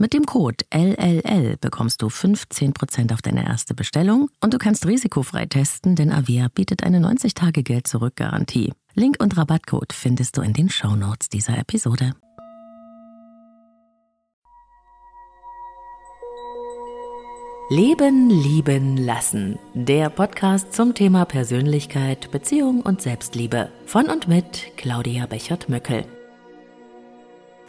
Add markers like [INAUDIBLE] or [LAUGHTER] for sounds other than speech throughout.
Mit dem Code LLL bekommst du 15% auf deine erste Bestellung und du kannst risikofrei testen, denn Avea bietet eine 90-Tage-Geld-Zurück-Garantie. Link und Rabattcode findest du in den Shownotes dieser Episode. Leben, Lieben, Lassen. Der Podcast zum Thema Persönlichkeit, Beziehung und Selbstliebe. Von und mit Claudia Bechert-Möckel.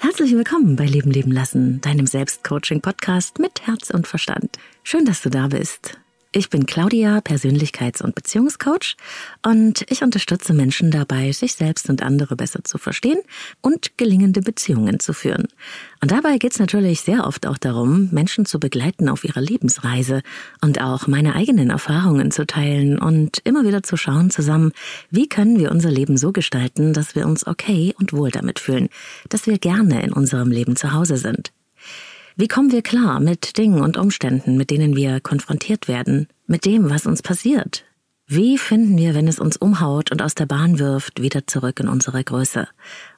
Herzlich willkommen bei Leben, Leben, Lassen, deinem Selbstcoaching-Podcast mit Herz und Verstand. Schön, dass du da bist. Ich bin Claudia, Persönlichkeits- und Beziehungscoach und ich unterstütze Menschen dabei, sich selbst und andere besser zu verstehen und gelingende Beziehungen zu führen. Und dabei geht es natürlich sehr oft auch darum, Menschen zu begleiten auf ihrer Lebensreise und auch meine eigenen Erfahrungen zu teilen und immer wieder zu schauen zusammen, wie können wir unser Leben so gestalten, dass wir uns okay und wohl damit fühlen, dass wir gerne in unserem Leben zu Hause sind. Wie kommen wir klar mit Dingen und Umständen, mit denen wir konfrontiert werden, mit dem, was uns passiert? Wie finden wir, wenn es uns umhaut und aus der Bahn wirft, wieder zurück in unsere Größe?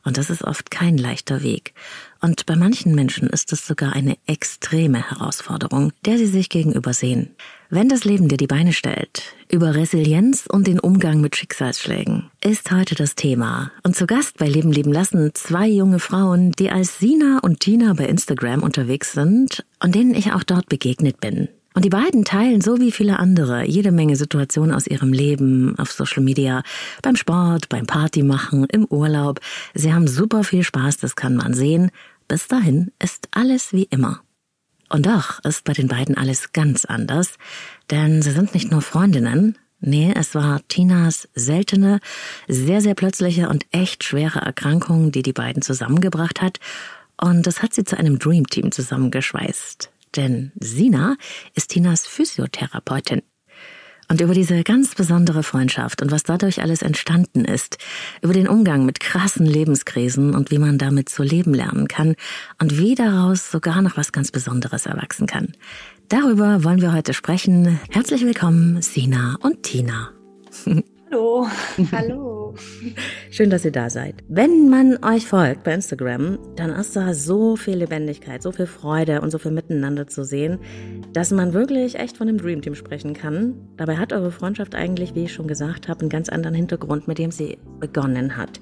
Und das ist oft kein leichter Weg. Und bei manchen Menschen ist es sogar eine extreme Herausforderung, der sie sich gegenüber sehen. Wenn das Leben dir die Beine stellt, über Resilienz und den Umgang mit Schicksalsschlägen, ist heute das Thema. Und zu Gast bei Leben leben lassen zwei junge Frauen, die als Sina und Tina bei Instagram unterwegs sind und denen ich auch dort begegnet bin. Und die beiden teilen so wie viele andere jede Menge Situationen aus ihrem Leben auf Social Media, beim Sport, beim Partymachen, im Urlaub. Sie haben super viel Spaß, das kann man sehen. Bis dahin ist alles wie immer. Und doch ist bei den beiden alles ganz anders, denn sie sind nicht nur Freundinnen, nee, es war Tinas seltene, sehr, sehr plötzliche und echt schwere Erkrankung, die die beiden zusammengebracht hat, und das hat sie zu einem Dreamteam zusammengeschweißt. Denn Sina ist Tinas Physiotherapeutin. Und über diese ganz besondere Freundschaft und was dadurch alles entstanden ist, über den Umgang mit krassen Lebenskrisen und wie man damit zu leben lernen kann und wie daraus sogar noch was ganz Besonderes erwachsen kann. Darüber wollen wir heute sprechen. Herzlich willkommen, Sina und Tina. Hallo. [LAUGHS] Hallo. [LAUGHS] Schön, dass ihr da seid. Wenn man euch folgt bei Instagram, dann ist da so viel Lebendigkeit, so viel Freude und so viel Miteinander zu sehen, dass man wirklich echt von einem Dreamteam sprechen kann. Dabei hat eure Freundschaft eigentlich, wie ich schon gesagt habe, einen ganz anderen Hintergrund, mit dem sie begonnen hat.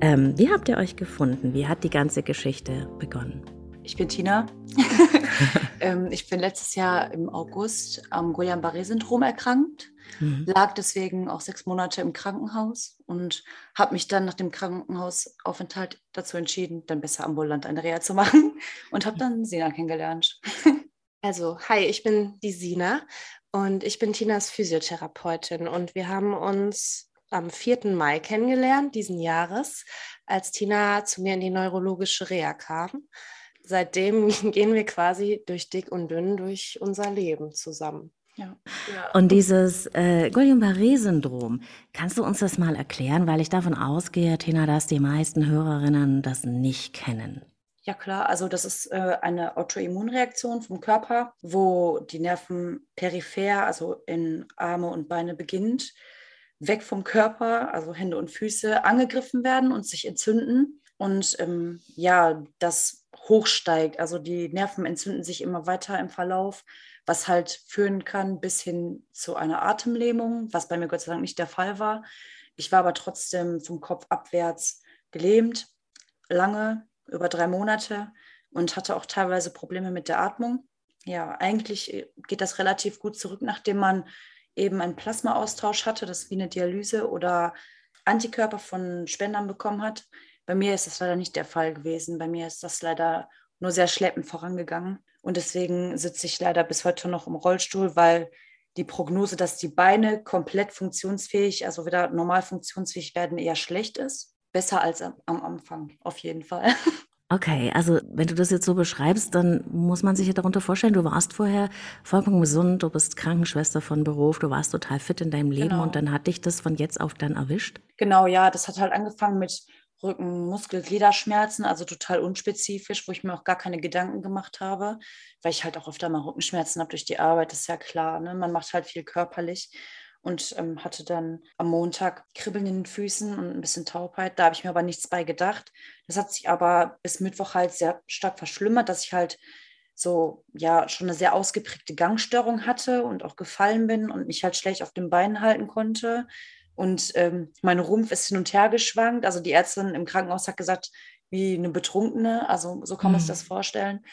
Ähm, wie habt ihr euch gefunden? Wie hat die ganze Geschichte begonnen? Ich bin Tina. [LAUGHS] ähm, ich bin letztes Jahr im August am Guillain-Barré-Syndrom erkrankt mhm. lag deswegen auch sechs Monate im Krankenhaus und habe mich dann nach dem Krankenhausaufenthalt dazu entschieden, dann besser ambulant eine Reha zu [LAUGHS] machen und habe dann Sina kennengelernt. [LAUGHS] Also, hi, ich bin die Sina und ich bin Tinas Physiotherapeutin und wir haben uns am 4. Mai kennengelernt, diesen Jahres, als Tina zu mir in die neurologische Reha kam. Seitdem [LAUGHS] gehen wir quasi durch dick und dünn durch unser Leben zusammen. Ja. Und dieses äh, Guillain-Barré-Syndrom, kannst du uns das mal erklären? Weil ich davon ausgehe, Tina, dass die meisten Hörerinnen das nicht kennen. Ja klar, also das ist äh, eine Autoimmunreaktion vom Körper, wo die Nerven peripher, also in Arme und Beine beginnt, weg vom Körper, also Hände und Füße, angegriffen werden und sich entzünden. Und ähm, ja, das hochsteigt. Also die Nerven entzünden sich immer weiter im Verlauf, was halt führen kann bis hin zu einer Atemlähmung, was bei mir Gott sei Dank nicht der Fall war. Ich war aber trotzdem vom Kopf abwärts gelähmt, lange, über drei Monate und hatte auch teilweise Probleme mit der Atmung. Ja, eigentlich äh, geht das relativ gut zurück, nachdem man eben einen Plasmaaustausch hatte, das wie eine Dialyse oder Antikörper von Spendern bekommen hat. Bei mir ist das leider nicht der Fall gewesen. Bei mir ist das leider nur sehr schleppend vorangegangen. Und deswegen sitze ich leider bis heute noch im Rollstuhl, weil die Prognose, dass die Beine komplett funktionsfähig, also wieder normal funktionsfähig werden, eher schlecht ist. Besser als am, am Anfang, auf jeden Fall. [LAUGHS] Okay, also wenn du das jetzt so beschreibst, dann muss man sich ja darunter vorstellen, du warst vorher vollkommen gesund, du bist Krankenschwester von Beruf, du warst total fit in deinem Leben genau. und dann hat dich das von jetzt auf dann erwischt? Genau, ja, das hat halt angefangen mit Rücken, Muskel, Gliederschmerzen, also total unspezifisch, wo ich mir auch gar keine Gedanken gemacht habe, weil ich halt auch öfter mal Rückenschmerzen habe durch die Arbeit, ist ja klar, ne? man macht halt viel körperlich und ähm, hatte dann am Montag Kribbeln in den Füßen und ein bisschen Taubheit. Da habe ich mir aber nichts bei gedacht. Das hat sich aber bis Mittwoch halt sehr stark verschlimmert, dass ich halt so ja schon eine sehr ausgeprägte Gangstörung hatte und auch gefallen bin und mich halt schlecht auf den Beinen halten konnte. Und ähm, mein Rumpf ist hin und her geschwankt. Also die Ärztin im Krankenhaus hat gesagt, wie eine Betrunkene. Also so kann man mhm. sich das vorstellen.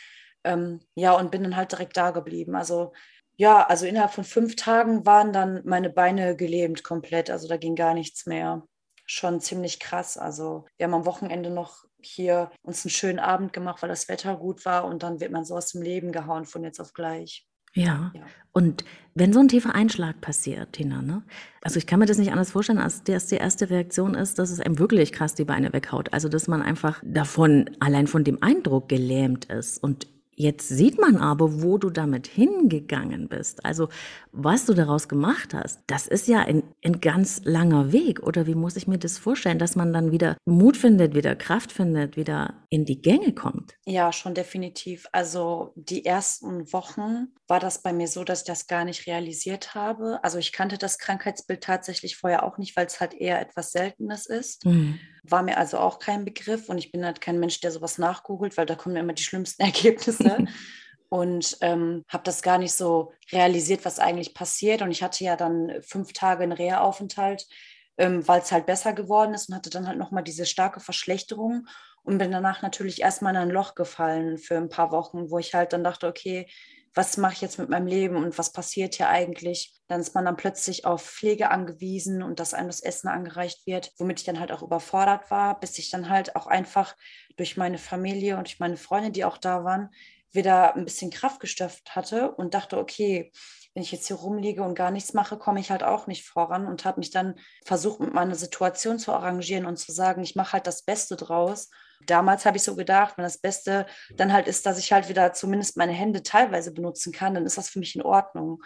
Ähm, ja, und bin dann halt direkt da geblieben. Also ja, also innerhalb von fünf Tagen waren dann meine Beine gelähmt komplett. Also da ging gar nichts mehr. Schon ziemlich krass. Also wir haben am Wochenende noch hier uns einen schönen Abend gemacht, weil das Wetter gut war und dann wird man so aus dem Leben gehauen von jetzt auf gleich. Ja. ja. Und wenn so ein tiefer Einschlag passiert, Tina, ne? Also ich kann mir das nicht anders vorstellen, als dass die erste Reaktion ist, dass es einem wirklich krass die Beine weghaut. Also dass man einfach davon, allein von dem Eindruck gelähmt ist. Und Jetzt sieht man aber, wo du damit hingegangen bist. Also was du daraus gemacht hast, das ist ja ein, ein ganz langer Weg. Oder wie muss ich mir das vorstellen, dass man dann wieder Mut findet, wieder Kraft findet, wieder in die Gänge kommt? Ja, schon definitiv. Also die ersten Wochen war das bei mir so, dass ich das gar nicht realisiert habe. Also ich kannte das Krankheitsbild tatsächlich vorher auch nicht, weil es halt eher etwas Seltenes ist. Mhm. War mir also auch kein Begriff und ich bin halt kein Mensch, der sowas nachgoogelt, weil da kommen immer die schlimmsten [LAUGHS] Ergebnisse. und ähm, habe das gar nicht so realisiert, was eigentlich passiert. Und ich hatte ja dann fünf Tage einen Reha-Aufenthalt, ähm, weil es halt besser geworden ist und hatte dann halt nochmal diese starke Verschlechterung und bin danach natürlich erstmal in ein Loch gefallen für ein paar Wochen, wo ich halt dann dachte, okay, was mache ich jetzt mit meinem Leben und was passiert hier eigentlich? Dann ist man dann plötzlich auf Pflege angewiesen und dass einem das Essen angereicht wird, womit ich dann halt auch überfordert war, bis ich dann halt auch einfach durch meine Familie und durch meine Freunde, die auch da waren, wieder ein bisschen Kraft gestopft hatte und dachte, okay, wenn ich jetzt hier rumliege und gar nichts mache, komme ich halt auch nicht voran und habe mich dann versucht, mit meiner Situation zu arrangieren und zu sagen, ich mache halt das Beste draus Damals habe ich so gedacht, wenn das Beste dann halt ist, dass ich halt wieder zumindest meine Hände teilweise benutzen kann, dann ist das für mich in Ordnung.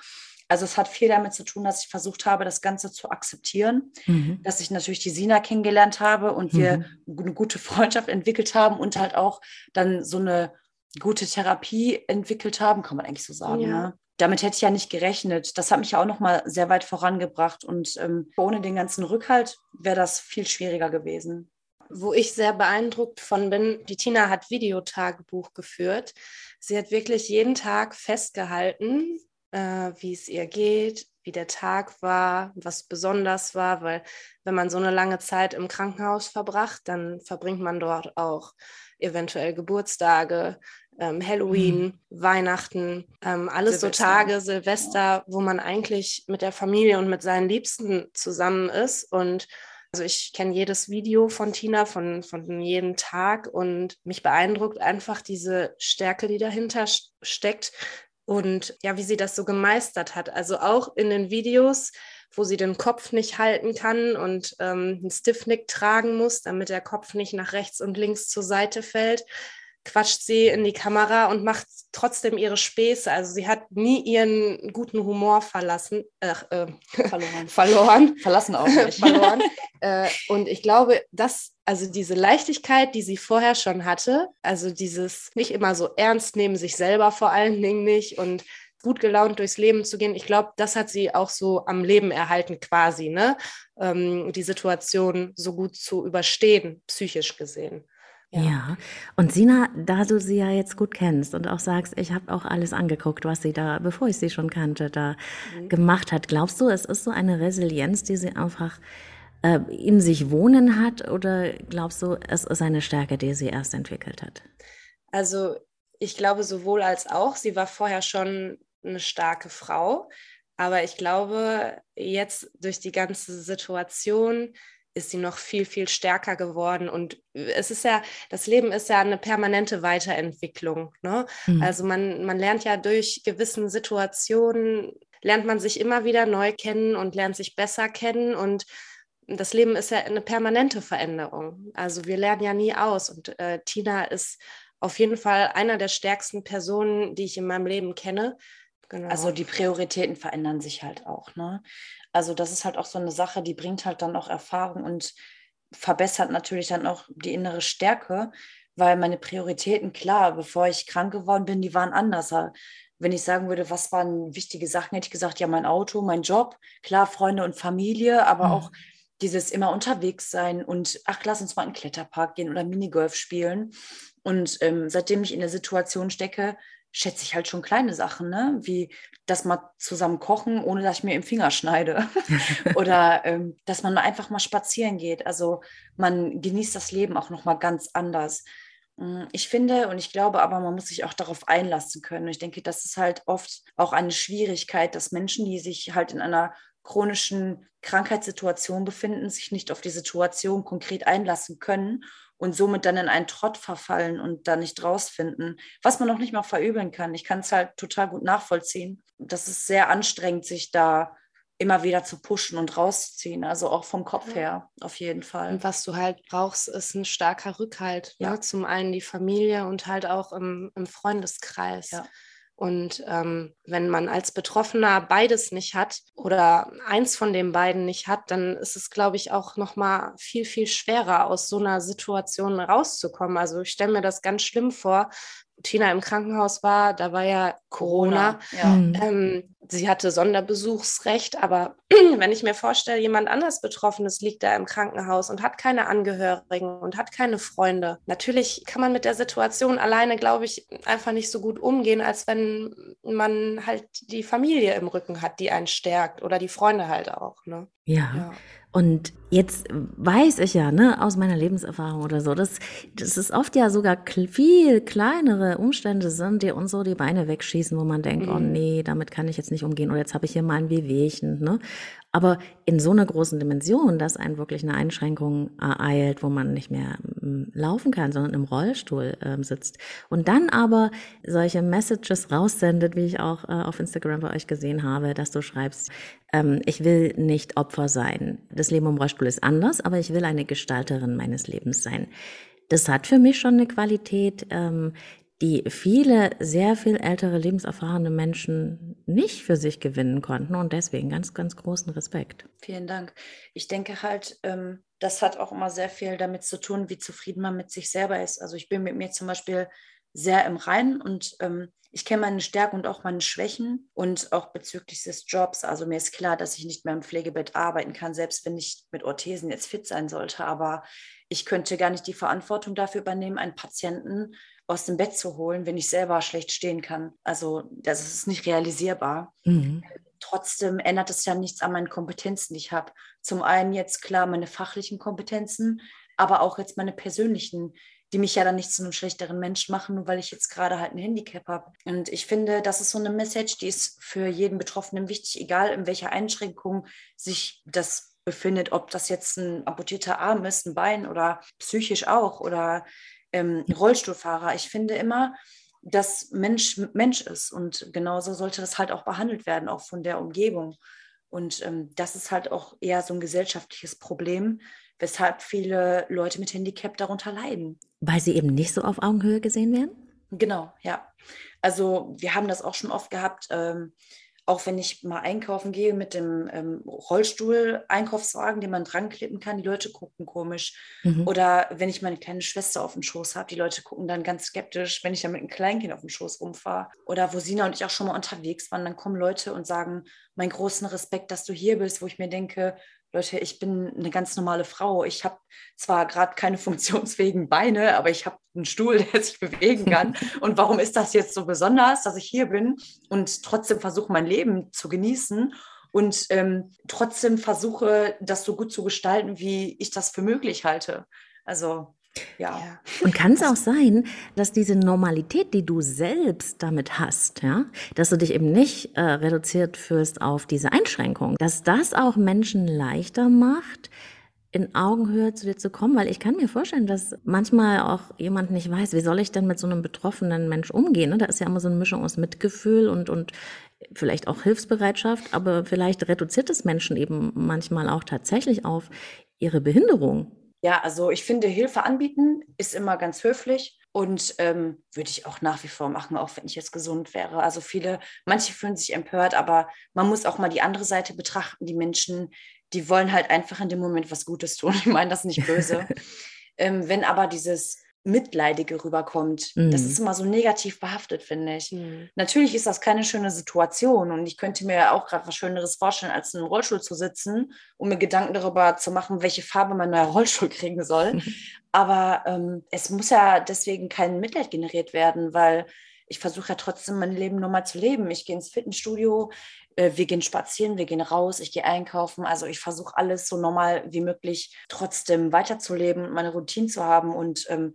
Also es hat viel damit zu tun, dass ich versucht habe, das Ganze zu akzeptieren, mhm. dass ich natürlich die Sina kennengelernt habe und wir mhm. eine gute Freundschaft entwickelt haben und halt auch dann so eine gute Therapie entwickelt haben, kann man eigentlich so sagen. Ja. Ne? Damit hätte ich ja nicht gerechnet. Das hat mich ja auch noch mal sehr weit vorangebracht und ähm, ohne den ganzen Rückhalt wäre das viel schwieriger gewesen wo ich sehr beeindruckt von bin, die Tina hat Videotagebuch geführt. Sie hat wirklich jeden Tag festgehalten, äh, wie es ihr geht, wie der Tag war, was besonders war, weil wenn man so eine lange Zeit im Krankenhaus verbracht, dann verbringt man dort auch eventuell Geburtstage, ähm, Halloween, mhm. Weihnachten, ähm, alles Silvester. so Tage, Silvester, wo man eigentlich mit der Familie und mit seinen Liebsten zusammen ist und also ich kenne jedes Video von Tina, von, von jedem Tag und mich beeindruckt einfach diese Stärke, die dahinter steckt und ja, wie sie das so gemeistert hat. Also auch in den Videos, wo sie den Kopf nicht halten kann und ähm, einen Stiffnick tragen muss, damit der Kopf nicht nach rechts und links zur Seite fällt quatscht sie in die Kamera und macht trotzdem ihre Späße. Also sie hat nie ihren guten Humor verlassen, äh, äh, verloren. [LAUGHS] verloren. Verlassen auch [LAUGHS] nicht. verloren. äh, und ich glaube, dass also diese Leichtigkeit, die sie vorher schon hatte, also dieses nicht immer so ernst nehmen, sich selber vor allen Dingen nicht und gut gelaunt durchs Leben zu gehen, ich glaube, das hat sie auch so am Leben erhalten quasi, ne? Ähm, die Situation so gut zu überstehen, psychisch gesehen. Ja. ja. und Sina, da du sie ja jetzt gut kennst und auch sagst, ich habe auch alles angeguckt, was sie da, bevor ich sie schon kannte, da mhm. gemacht hat. Glaubst du, es ist so eine Resilienz, die sie einfach äh, in sich wohnen hat oder glaubst du, es ist eine Stärke, die sie erst entwickelt hat? Also ich glaube sowohl als auch. Sie war vorher schon eine starke Frau, aber ich glaube, jetzt durch die ganze Situation ist sie noch viel, viel stärker geworden. Und es ist ja, das Leben ist ja eine permanente Weiterentwicklung. Ne? Mhm. Also man, man lernt ja durch gewissen Situationen, lernt man sich immer wieder neu kennen und lernt sich besser kennen. Und das Leben ist ja eine permanente Veränderung. Also wir lernen ja nie aus. Und äh, Tina ist auf jeden Fall einer der stärksten Personen, die ich in meinem Leben kenne. Genau. Also die Prioritäten verändern sich halt auch. Ne? Also das ist halt auch so eine Sache, die bringt halt dann auch Erfahrung und verbessert natürlich dann auch die innere Stärke, weil meine Prioritäten, klar, bevor ich krank geworden bin, die waren anders. Wenn ich sagen würde, was waren wichtige Sachen, hätte ich gesagt, ja, mein Auto, mein Job, klar, Freunde und Familie, aber mhm. auch dieses immer unterwegs sein und ach, lass uns mal in den Kletterpark gehen oder Minigolf spielen. Und ähm, seitdem ich in der Situation stecke, schätze ich halt schon kleine Sachen, ne? wie das mal zusammen kochen, ohne dass ich mir im Finger schneide. [LAUGHS] Oder ähm, dass man einfach mal spazieren geht. Also man genießt das Leben auch nochmal ganz anders. Hm, ich finde und ich glaube aber, man muss sich auch darauf einlassen können. Ich denke, das ist halt oft auch eine Schwierigkeit, dass Menschen, die sich halt in einer chronischen Krankheitssituation befinden, sich nicht auf die Situation konkret einlassen können und somit dann in einen Trott verfallen und da nicht rausfinden, was man noch nicht mal verübeln kann. Ich kann es halt total gut nachvollziehen. Das ist sehr anstrengend, sich da immer wieder zu pushen und rauszuziehen, also auch vom Kopf her auf jeden Fall. Und was du halt brauchst, ist ein starker Rückhalt. Ne? Ja. Ne? Zum einen die Familie und halt auch im, im Freundeskreis. Ja. Und ähm, wenn man als Betroffener beides nicht hat oder eins von den beiden nicht hat, dann ist es, glaube ich, auch noch mal viel viel schwerer aus so einer Situation rauszukommen. Also ich stelle mir das ganz schlimm vor, Tina im Krankenhaus war, da war ja Corona. Corona ja. Mhm. Ähm, sie hatte Sonderbesuchsrecht, aber [CLEARS THROAT] wenn ich mir vorstelle, jemand anders Betroffenes liegt da im Krankenhaus und hat keine Angehörigen und hat keine Freunde. Natürlich kann man mit der Situation alleine, glaube ich, einfach nicht so gut umgehen, als wenn man halt die Familie im Rücken hat, die einen stärkt oder die Freunde halt auch. Ne? ja. ja. Und jetzt weiß ich ja, ne, aus meiner Lebenserfahrung oder so, dass, dass es oft ja sogar viel kleinere Umstände sind, die uns so die Beine wegschießen, wo man denkt, oh mhm. oh nee, damit kann ich jetzt nicht umgehen oder jetzt habe ich hier mal ein Wehwehchen, ne? Aber in so einer großen Dimension, dass einen wirklich eine Einschränkung ereilt, wo man nicht mehr mm, laufen kann, sondern im Rollstuhl äh, sitzt und dann aber solche Messages raussendet, wie ich auch äh, auf Instagram bei euch gesehen habe, dass du schreibst, ähm, ich will nicht Opfer sein. Das Leben im Rollstuhl ist anders, aber ich will eine Gestalterin meines Lebens sein. Das hat für mich schon eine Qualität, ähm, die viele sehr viel ältere, lebenserfahrene Menschen nicht für sich gewinnen konnten und deswegen ganz, ganz großen Respekt. Vielen Dank. Ich denke halt, ähm, das hat auch immer sehr viel damit zu tun, wie zufrieden man mit sich selber ist. Also ich bin mit mir zum Beispiel sehr im Reinen und ähm, ich kenne meine Stärken und auch meine Schwächen und auch bezüglich des Jobs. Also mir ist klar, dass ich nicht mehr im Pflegebett arbeiten kann, selbst wenn ich mit Orthesen jetzt fit sein sollte. Aber ich könnte gar nicht die Verantwortung dafür übernehmen, einen Patienten aus dem Bett zu holen, wenn ich selber schlecht stehen kann. Also das ist nicht realisierbar. Mhm. Trotzdem ändert es ja nichts an meinen Kompetenzen, die ich habe. Zum einen jetzt klar meine fachlichen Kompetenzen, aber auch jetzt meine persönlichen, die mich ja dann nicht zu einem schlechteren Menschen machen, nur weil ich jetzt gerade halt ein Handicap habe. Und ich finde, das ist so eine Message, die ist für jeden Betroffenen wichtig, egal in welcher Einschränkung sich das befindet, ob das jetzt ein amputierter Arm ist, ein Bein oder psychisch auch oder ähm, Rollstuhlfahrer. Ich finde immer, dass Mensch Mensch ist und genauso sollte das halt auch behandelt werden, auch von der Umgebung. Und ähm, das ist halt auch eher so ein gesellschaftliches Problem, weshalb viele Leute mit Handicap darunter leiden. Weil sie eben nicht so auf Augenhöhe gesehen werden? Genau, ja. Also wir haben das auch schon oft gehabt. Ähm, auch wenn ich mal einkaufen gehe mit dem ähm, Rollstuhl-Einkaufswagen, den man dran klippen kann, die Leute gucken komisch. Mhm. Oder wenn ich meine kleine Schwester auf dem Schoß habe, die Leute gucken dann ganz skeptisch, wenn ich dann mit einem Kleinkind auf dem Schoß rumfahre. Oder wo Sina und ich auch schon mal unterwegs waren, dann kommen Leute und sagen, meinen großen Respekt, dass du hier bist, wo ich mir denke, Leute, ich bin eine ganz normale Frau. Ich habe zwar gerade keine [LAUGHS] funktionsfähigen Beine, aber ich habe einen Stuhl, [LAUGHS] der sich bewegen kann. [LAUGHS] Und warum ist das jetzt so besonders, dass ich hier bin und trotzdem versuche, mein Leben zu genießen und ähm, trotzdem versuche, das so gut zu gestalten, wie ich das für möglich halte? Also ja. Und kann es auch sein, dass diese Normalität, die du selbst damit hast, ja, dass du dich eben nicht äh, reduziert fühlst auf diese Einschränkung, dass das auch Menschen leichter macht, in Augenhöhe zu dir zu kommen, weil ich kann mir vorstellen, dass manchmal auch jemand nicht weiß, wie soll ich denn mit so einem betroffenen Mensch umgehen. Ne? Da ist ja immer so eine Mischung aus Mitgefühl und, und vielleicht auch Hilfsbereitschaft, aber vielleicht reduziert es Menschen eben manchmal auch tatsächlich auf ihre Behinderung. Ja, also ich finde, Hilfe anbieten ist immer ganz höflich und ähm, würde ich auch nach wie vor machen, auch wenn ich jetzt gesund wäre. Also viele, manche fühlen sich empört, aber man muss auch mal die andere Seite betrachten. Die Menschen, die wollen halt einfach in dem Moment was Gutes tun. [LAUGHS] Ich meine das nicht böse. [LAUGHS] ähm, wenn aber dieses Mitleidige rüberkommt. Mhm. Das ist immer so negativ behaftet, finde ich. Mhm. Natürlich ist das keine schöne Situation und ich könnte mir auch gerade was Schöneres vorstellen, als in einem Rollstuhl zu sitzen, um mir Gedanken darüber zu machen, welche Farbe mein neuer [LAUGHS] Rollstuhl kriegen soll. [LAUGHS] Aber ähm, es muss ja deswegen kein Mitleid generiert werden, weil ich versuche ja trotzdem mein Leben normal zu leben. Ich gehe ins Fitnessstudio, wir gehen spazieren, wir gehen raus, ich gehe einkaufen. Also ich versuche alles so normal wie möglich trotzdem weiterzuleben, meine Routine zu haben. Und ähm,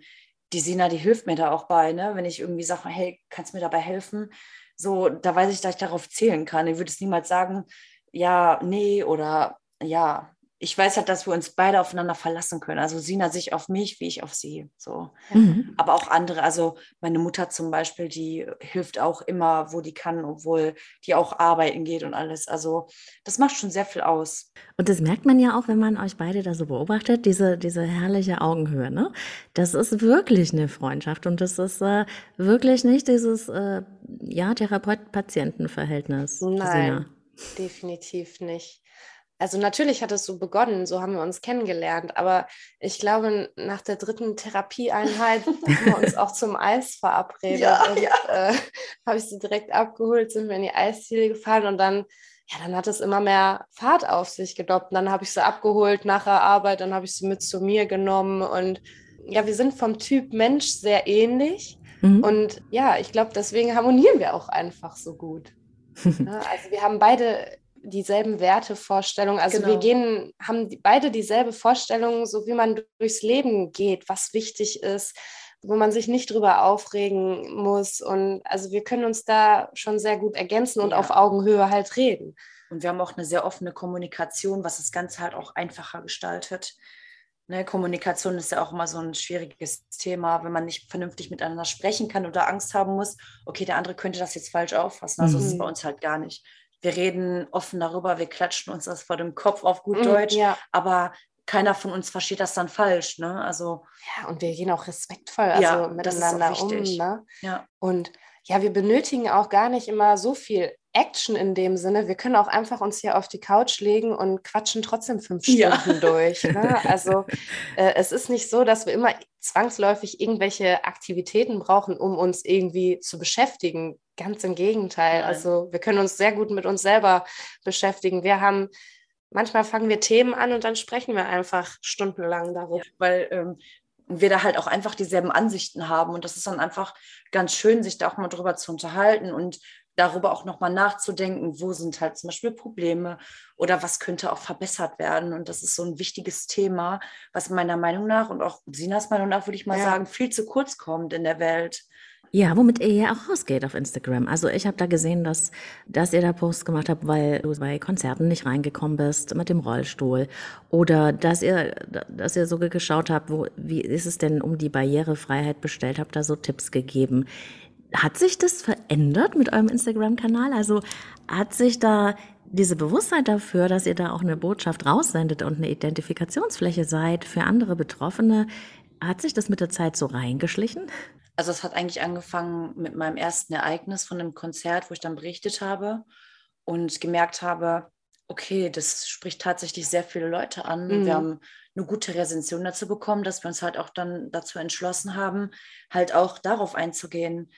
die Sina, die hilft mir da auch bei, ne? wenn ich irgendwie sage, hey, kannst du mir dabei helfen? So, da weiß ich, dass ich darauf zählen kann. Ich würde es niemals sagen, ja, nee oder ja, ich weiß halt, dass wir uns beide aufeinander verlassen können. Also Sina sich auf mich, wie ich auf sie. So. Mhm. Aber auch andere, also meine Mutter zum Beispiel, die hilft auch immer, wo die kann, obwohl die auch arbeiten geht und alles. Also das macht schon sehr viel aus. Und das merkt man ja auch, wenn man euch beide da so beobachtet, diese, diese herrliche Augenhöhe. Ne? Das ist wirklich eine Freundschaft und das ist äh, wirklich nicht dieses äh, ja, Therapeut-Patienten-Verhältnis. Nein, Sina. definitiv nicht. Also natürlich hat es so begonnen, so haben wir uns kennengelernt, aber ich glaube, nach der dritten Therapieeinheit haben wir uns auch zum Eis verabredet. Ja, und, ja. Äh, [LAUGHS] habe ich sie direkt abgeholt, sind wir in die Eisziele gefahren und dann, ja, dann hat es immer mehr Fahrt auf sich genommen. Dann habe ich sie abgeholt nach der Arbeit, dann habe ich sie mit zu mir genommen und ja, wir sind vom Typ Mensch sehr ähnlich. Mhm. Und ja, ich glaube, deswegen harmonieren wir auch einfach so gut. Ja, [LAUGHS] also wir haben beide dieselben Wertevorstellungen. Also genau. wir gehen, haben beide dieselbe Vorstellung, so wie man durchs Leben geht, was wichtig ist, wo man sich nicht drüber aufregen muss. Und also wir können uns da schon sehr gut ergänzen und ja. auf Augenhöhe halt reden. Und wir haben auch eine sehr offene Kommunikation, was das Ganze halt auch einfacher gestaltet. Ne, Kommunikation ist ja auch immer so ein schwieriges Thema, wenn man nicht vernünftig miteinander sprechen kann oder Angst haben muss, okay, der andere könnte das jetzt falsch auffassen. Also mhm. das ist bei uns halt gar nicht wir reden offen darüber, wir klatschen uns das vor dem Kopf auf gut mm, Deutsch, ja. aber keiner von uns versteht das dann falsch, ne? Also ja, und wir gehen auch respektvoll also ja, miteinander um, ne? Ja. Und ja, wir benötigen auch gar nicht immer so viel Action in dem Sinne. Wir können auch einfach uns hier auf die Couch legen und quatschen trotzdem fünf Stunden ja. durch. Ne? [LAUGHS] Also äh, es ist nicht so, dass wir immer zwangsläufig irgendwelche Aktivitäten brauchen, um uns irgendwie zu beschäftigen. Ganz im Gegenteil. Nein. Also wir können uns sehr gut mit uns selber beschäftigen. Wir haben manchmal fangen wir Themen an und dann sprechen wir einfach stundenlang darüber. Ja, weil ähm, wir da halt auch einfach dieselben Ansichten haben. Und das ist dann einfach ganz schön, sich da auch mal drüber zu unterhalten und darüber auch nochmal nachzudenken, wo sind halt zum Beispiel Probleme oder was könnte auch verbessert werden. Und das ist so ein wichtiges Thema, was meiner Meinung nach und auch Sinas Meinung nach, würde ich mal ja. sagen, viel zu kurz kommt in der Welt. Ja, womit ihr ja auch rausgeht auf Instagram. Also ich habe da gesehen, dass, dass ihr da Posts gemacht habt, weil du bei Konzerten nicht reingekommen bist mit dem Rollstuhl. Oder dass ihr, dass ihr so geschaut habt, wo, wie ist es denn um die Barrierefreiheit bestellt, habt da so Tipps gegeben. Hat sich das verändert mit eurem Instagram-Kanal? Also hat sich da diese Bewusstheit dafür, dass ihr da auch eine Botschaft raussendet und eine Identifikationsfläche seid für andere Betroffene, hat sich das mit der Zeit so reingeschlichen? Also es hat eigentlich angefangen mit meinem ersten Ereignis von einem Konzert, wo ich dann berichtet habe und gemerkt habe, okay, das spricht tatsächlich sehr viele Leute an. Mhm. Wir haben eine gute Rezension dazu bekommen, dass wir uns halt auch dann dazu entschlossen haben, halt auch darauf einzugehen,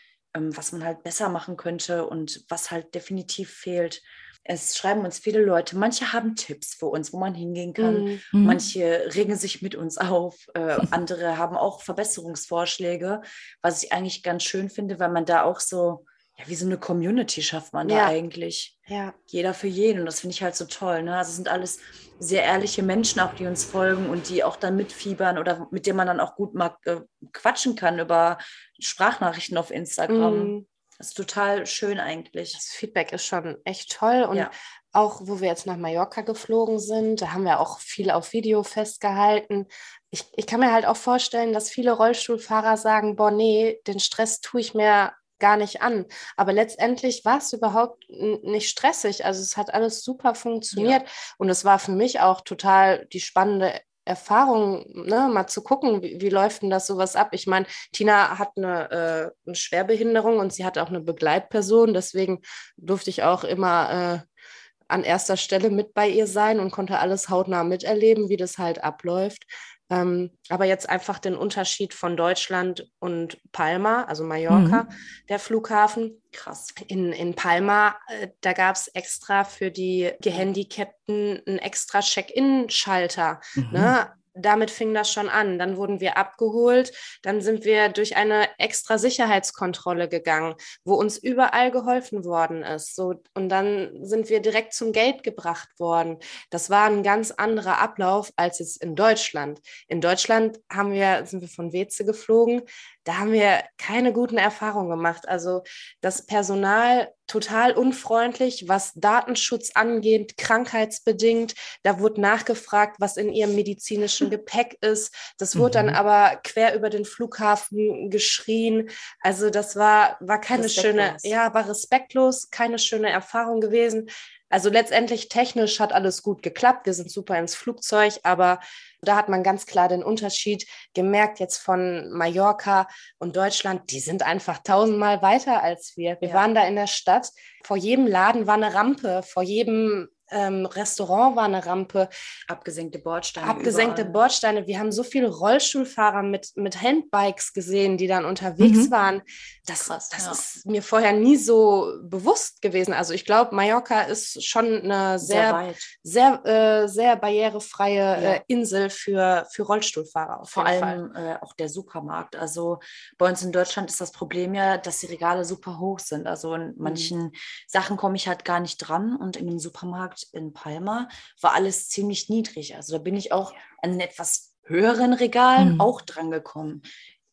was man halt besser machen könnte und was halt definitiv fehlt. es schreiben uns viele Leute, manche haben Tipps für uns, wo man hingehen kann, mhm. mhm. manche regen sich mit uns auf, äh, [LAUGHS] andere haben auch Verbesserungsvorschläge, was ich eigentlich ganz schön finde, weil man da auch so, ja, wie so eine Community schafft man ja. da eigentlich. Ja. Jeder für jeden und das finde ich halt so toll. Ne? Also es sind alles sehr ehrliche Menschen auch, die uns folgen und die auch dann mitfiebern oder mit denen man dann auch gut mal äh, quatschen kann über Sprachnachrichten auf Instagram. Mhm. Das ist total schön eigentlich. Das Feedback ist schon echt toll. Und ja. auch, wo wir jetzt nach Mallorca geflogen sind, da haben wir auch viel auf Video festgehalten. Ich, ich kann mir halt auch vorstellen, dass viele Rollstuhlfahrer sagen, boah, nee, den Stress tue ich mir gar nicht an. Aber letztendlich war es überhaupt nicht stressig. Also es hat alles super funktioniert. Ja. Und es war für mich auch total die spannende Erfahrung, ne, mal zu gucken, wie, wie, läuft denn das sowas ab? Ich meine, Tina hat eine, äh, eine, Schwerbehinderung und sie hat auch eine Begleitperson, deswegen durfte ich auch immer äh, an erster Stelle mit bei ihr sein und konnte alles hautnah miterleben, wie das halt abläuft. Ähm, aber jetzt einfach den Unterschied von Deutschland und Palma, also Mallorca, mhm. der Flughafen. Krass. In, in Palma, äh, da gab es extra für die Gehandicapten einen extra Check-in-Schalter. Mhm. Ne? Damit fing das schon an. Dann wurden wir abgeholt, dann sind wir durch eine extra Sicherheitskontrolle gegangen, wo uns überall geholfen worden ist. So, und dann sind wir direkt zum Gate gebracht worden. Das war ein ganz anderer Ablauf als jetzt in Deutschland. In Deutschland haben wir, sind wir von Weze geflogen da haben wir keine guten Erfahrungen gemacht. Also das Personal total unfreundlich, was Datenschutz angeht, krankheitsbedingt. Da wurde nachgefragt, was in ihrem medizinischen [LAUGHS] Gepäck ist. Das wurde mhm. dann aber quer über den Flughafen geschrien. Also das war, war keine schöne, ja, war respektlos, keine schöne Erfahrung gewesen. Also letztendlich technisch hat alles gut geklappt. Wir sind super ins Flugzeug, aber da hat man ganz klar den Unterschied gemerkt jetzt von Mallorca und Deutschland. Die sind einfach tausendmal weiter als wir. Wir ja. waren da in der Stadt. Vor jedem Laden war eine Rampe, vor jedem ähm, Restaurant war eine Rampe. Abgesenkte Bordsteine. Abgesenkte überall. Bordsteine. Wir haben so viele Rollstuhlfahrer mit, mit Handbikes gesehen, die dann unterwegs mhm. waren. Das, Krass, das ja. ist mir vorher nie so bewusst gewesen. Also ich glaube, Mallorca ist schon eine sehr, sehr, sehr, äh, sehr barrierefreie ja. äh, Insel für, für Rollstuhlfahrer. Vor allem äh, auch der Supermarkt. Also bei uns in Deutschland ist das Problem ja, dass die Regale super hoch sind. Also in mhm. manchen mhm. Sachen komme ich halt gar nicht dran und in dem Supermarkt Supermarkt in Palma war alles ziemlich niedrig. Also da bin ich auch an etwas höheren Regalen mhm. auch dran gekommen.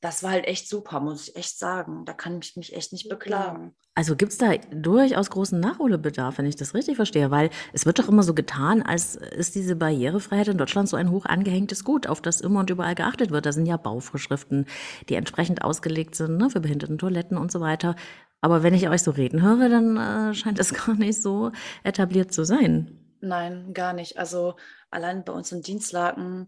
Das war halt echt super, muss ich echt sagen. Da kann ich mich echt nicht beklagen. Also gibt es da durchaus großen Nachholbedarf, wenn ich das richtig verstehe, weil es wird doch immer so getan, als ist diese Barrierefreiheit in Deutschland so ein hoch angehängtes Gut, auf das immer und überall geachtet wird. Da sind ja Bauvorschriften, die entsprechend ausgelegt sind ne, für Behindertentoiletten und so weiter. Aber wenn ich euch so reden höre, dann äh, scheint es [LAUGHS] gar nicht so etabliert zu sein. Nein, gar nicht. Also allein bei uns im Dienstlaken,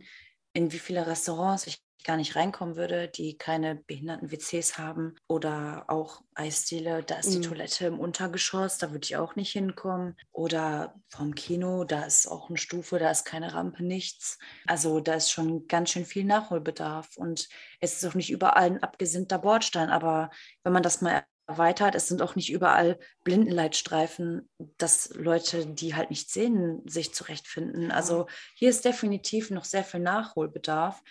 in wie viele Restaurants ich gar nicht reinkommen würde, die keine behinderten WCs haben oder auch Eisdiele, da ist die mhm. Toilette im Untergeschoss, da würde ich auch nicht hinkommen. Oder vom Kino, da ist auch eine Stufe, da ist keine Rampe, nichts. Also da ist schon ganz schön viel Nachholbedarf und es ist auch nicht überall ein abgesinnter Bordstein, aber wenn man das mal erweitert. Es sind auch nicht überall Blindenleitstreifen, dass Leute, die halt nicht sehen, sich zurechtfinden. Also hier ist definitiv noch sehr viel Nachholbedarf.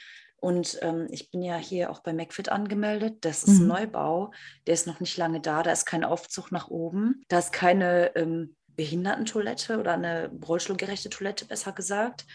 Und ähm, ich bin ja hier auch bei McFit angemeldet. Das ist mhm. ein Neubau. Der ist noch nicht lange da. Da ist kein Aufzug nach oben. Da ist keine ähm, Behindertentoilette oder eine rollstuhlgerechte Toilette, besser gesagt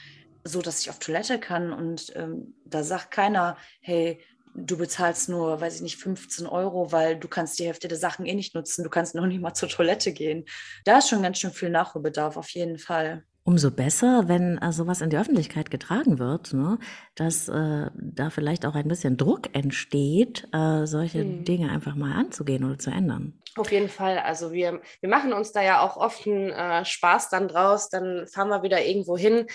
so dass ich auf Toilette kann und ähm, da sagt keiner, hey, du bezahlst nur, weiß ich nicht, 15 Euro, weil du kannst die Hälfte der Sachen eh nicht nutzen. Du kannst noch nicht mal zur Toilette gehen. Da ist schon ganz schön viel Nachholbedarf, auf jeden Fall. Umso besser, wenn äh, sowas in die Öffentlichkeit getragen wird, ne? dass äh, da vielleicht auch ein bisschen Druck entsteht, äh, solche mhm. Dinge einfach mal anzugehen oder zu ändern. Auf jeden Fall. Also wir, wir machen uns da ja auch oft einen äh, Spaß dann draus. Dann fahren wir wieder irgendwo hin,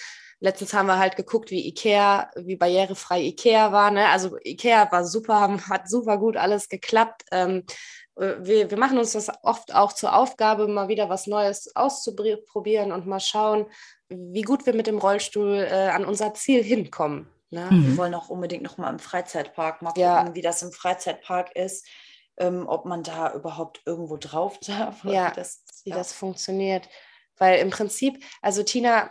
Letztens haben wir halt geguckt, wie Ikea, wie barrierefrei Ikea war. Ne? Also Ikea war super, [LAUGHS] hat super gut alles geklappt. Ähm, äh, wir, wir machen uns das oft auch zur Aufgabe, mal wieder was Neues auszuprobieren und mal schauen, wie gut wir mit dem Rollstuhl äh, an unser Ziel hinkommen. Ne? Mhm. Wir wollen auch unbedingt noch mal im Freizeitpark mal gucken, ja. wie das im Freizeitpark ist, ähm, ob man da überhaupt irgendwo drauf darf. Ja, wie das, wie ja. das funktioniert. Weil im Prinzip, also Tina,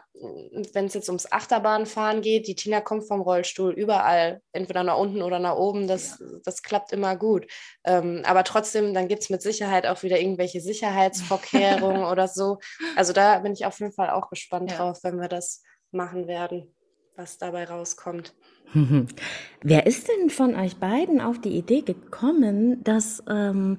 wenn es jetzt ums Achterbahnfahren geht, die Tina kommt vom Rollstuhl überall, entweder nach unten oder nach oben, das, ja. das klappt immer gut. Ähm, aber trotzdem, dann gibt es mit Sicherheit auch wieder irgendwelche Sicherheitsvorkehrungen [LAUGHS] oder so. Also da bin ich auf jeden Fall auch gespannt ja. drauf, wenn wir das machen werden, was dabei rauskommt. [LAUGHS] Wer ist denn von euch beiden auf die Idee gekommen, dass ähm,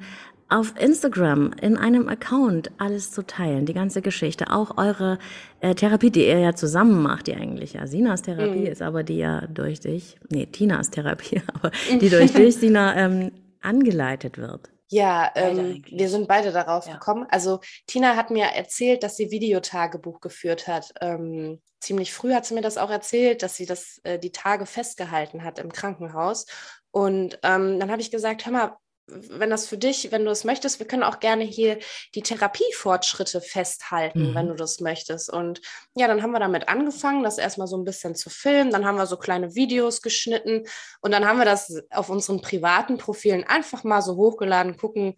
auf Instagram in einem Account alles zu teilen, die ganze Geschichte, auch eure äh, Therapie, die ihr ja zusammen macht, die eigentlich ja Sinas Therapie mhm. ist, aber die ja durch dich, nee, Tinas Therapie, [LAUGHS] aber [LAUGHS] die durch dich, Sina, ähm, angeleitet wird. Ja, ähm, wir sind beide darauf ja. gekommen. Also Tina hat mir erzählt, dass sie Videotagebuch geführt hat. Ähm, ziemlich früh hat sie mir das auch erzählt, dass sie das äh, die Tage festgehalten hat im Krankenhaus. Und ähm, dann habe ich gesagt, hör mal, wenn das für dich, wenn du es möchtest, wir können auch gerne hier die Therapiefortschritte festhalten, mhm. wenn du das möchtest. Und ja, dann haben wir damit angefangen, das erstmal so ein bisschen zu filmen. Dann haben wir so kleine Videos geschnitten und dann haben wir das auf unseren privaten Profilen einfach mal so hochgeladen, gucken,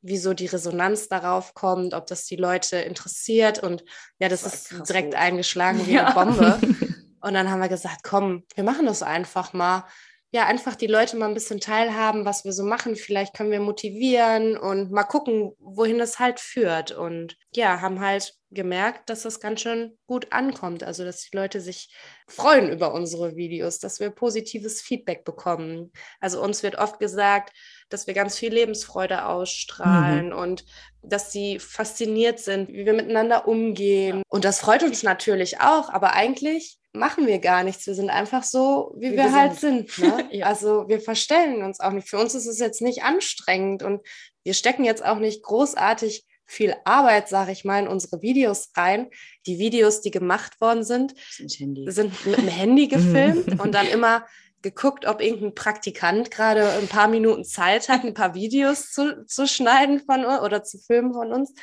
wie so die Resonanz darauf kommt, ob das die Leute interessiert. Und ja, das, das ist direkt hoch. eingeschlagen wie [LAUGHS] ja. eine Bombe. und dann haben wir gesagt, komm, wir machen das einfach mal ja, einfach die Leute mal ein bisschen teilhaben, was wir so machen. Vielleicht können wir motivieren und mal gucken, wohin es halt führt. Und ja, haben halt gemerkt, dass das ganz schön gut ankommt. Also, dass die Leute sich freuen über unsere Videos, dass wir positives Feedback bekommen. Also, uns wird oft gesagt, dass wir ganz viel Lebensfreude ausstrahlen mhm. und dass sie fasziniert sind, wie wir miteinander umgehen. Und das freut uns natürlich auch, aber eigentlich machen wir gar nichts. Wir sind einfach so, wie, wie wir, wir, halt sind. sind ne? [LAUGHS] ja. Also wir verstellen uns auch nicht. Für uns ist es jetzt nicht anstrengend und wir stecken jetzt auch nicht großartig viel Arbeit, sage ich mal, in unsere Videos rein. Die Videos, die gemacht worden sind, sind, mit dem Handy [LAUGHS] gefilmt und dann immer geguckt, ob irgendein Praktikant gerade ein paar Minuten Zeit hat, ein paar Videos zu, zu schneiden von oder zu filmen von uns.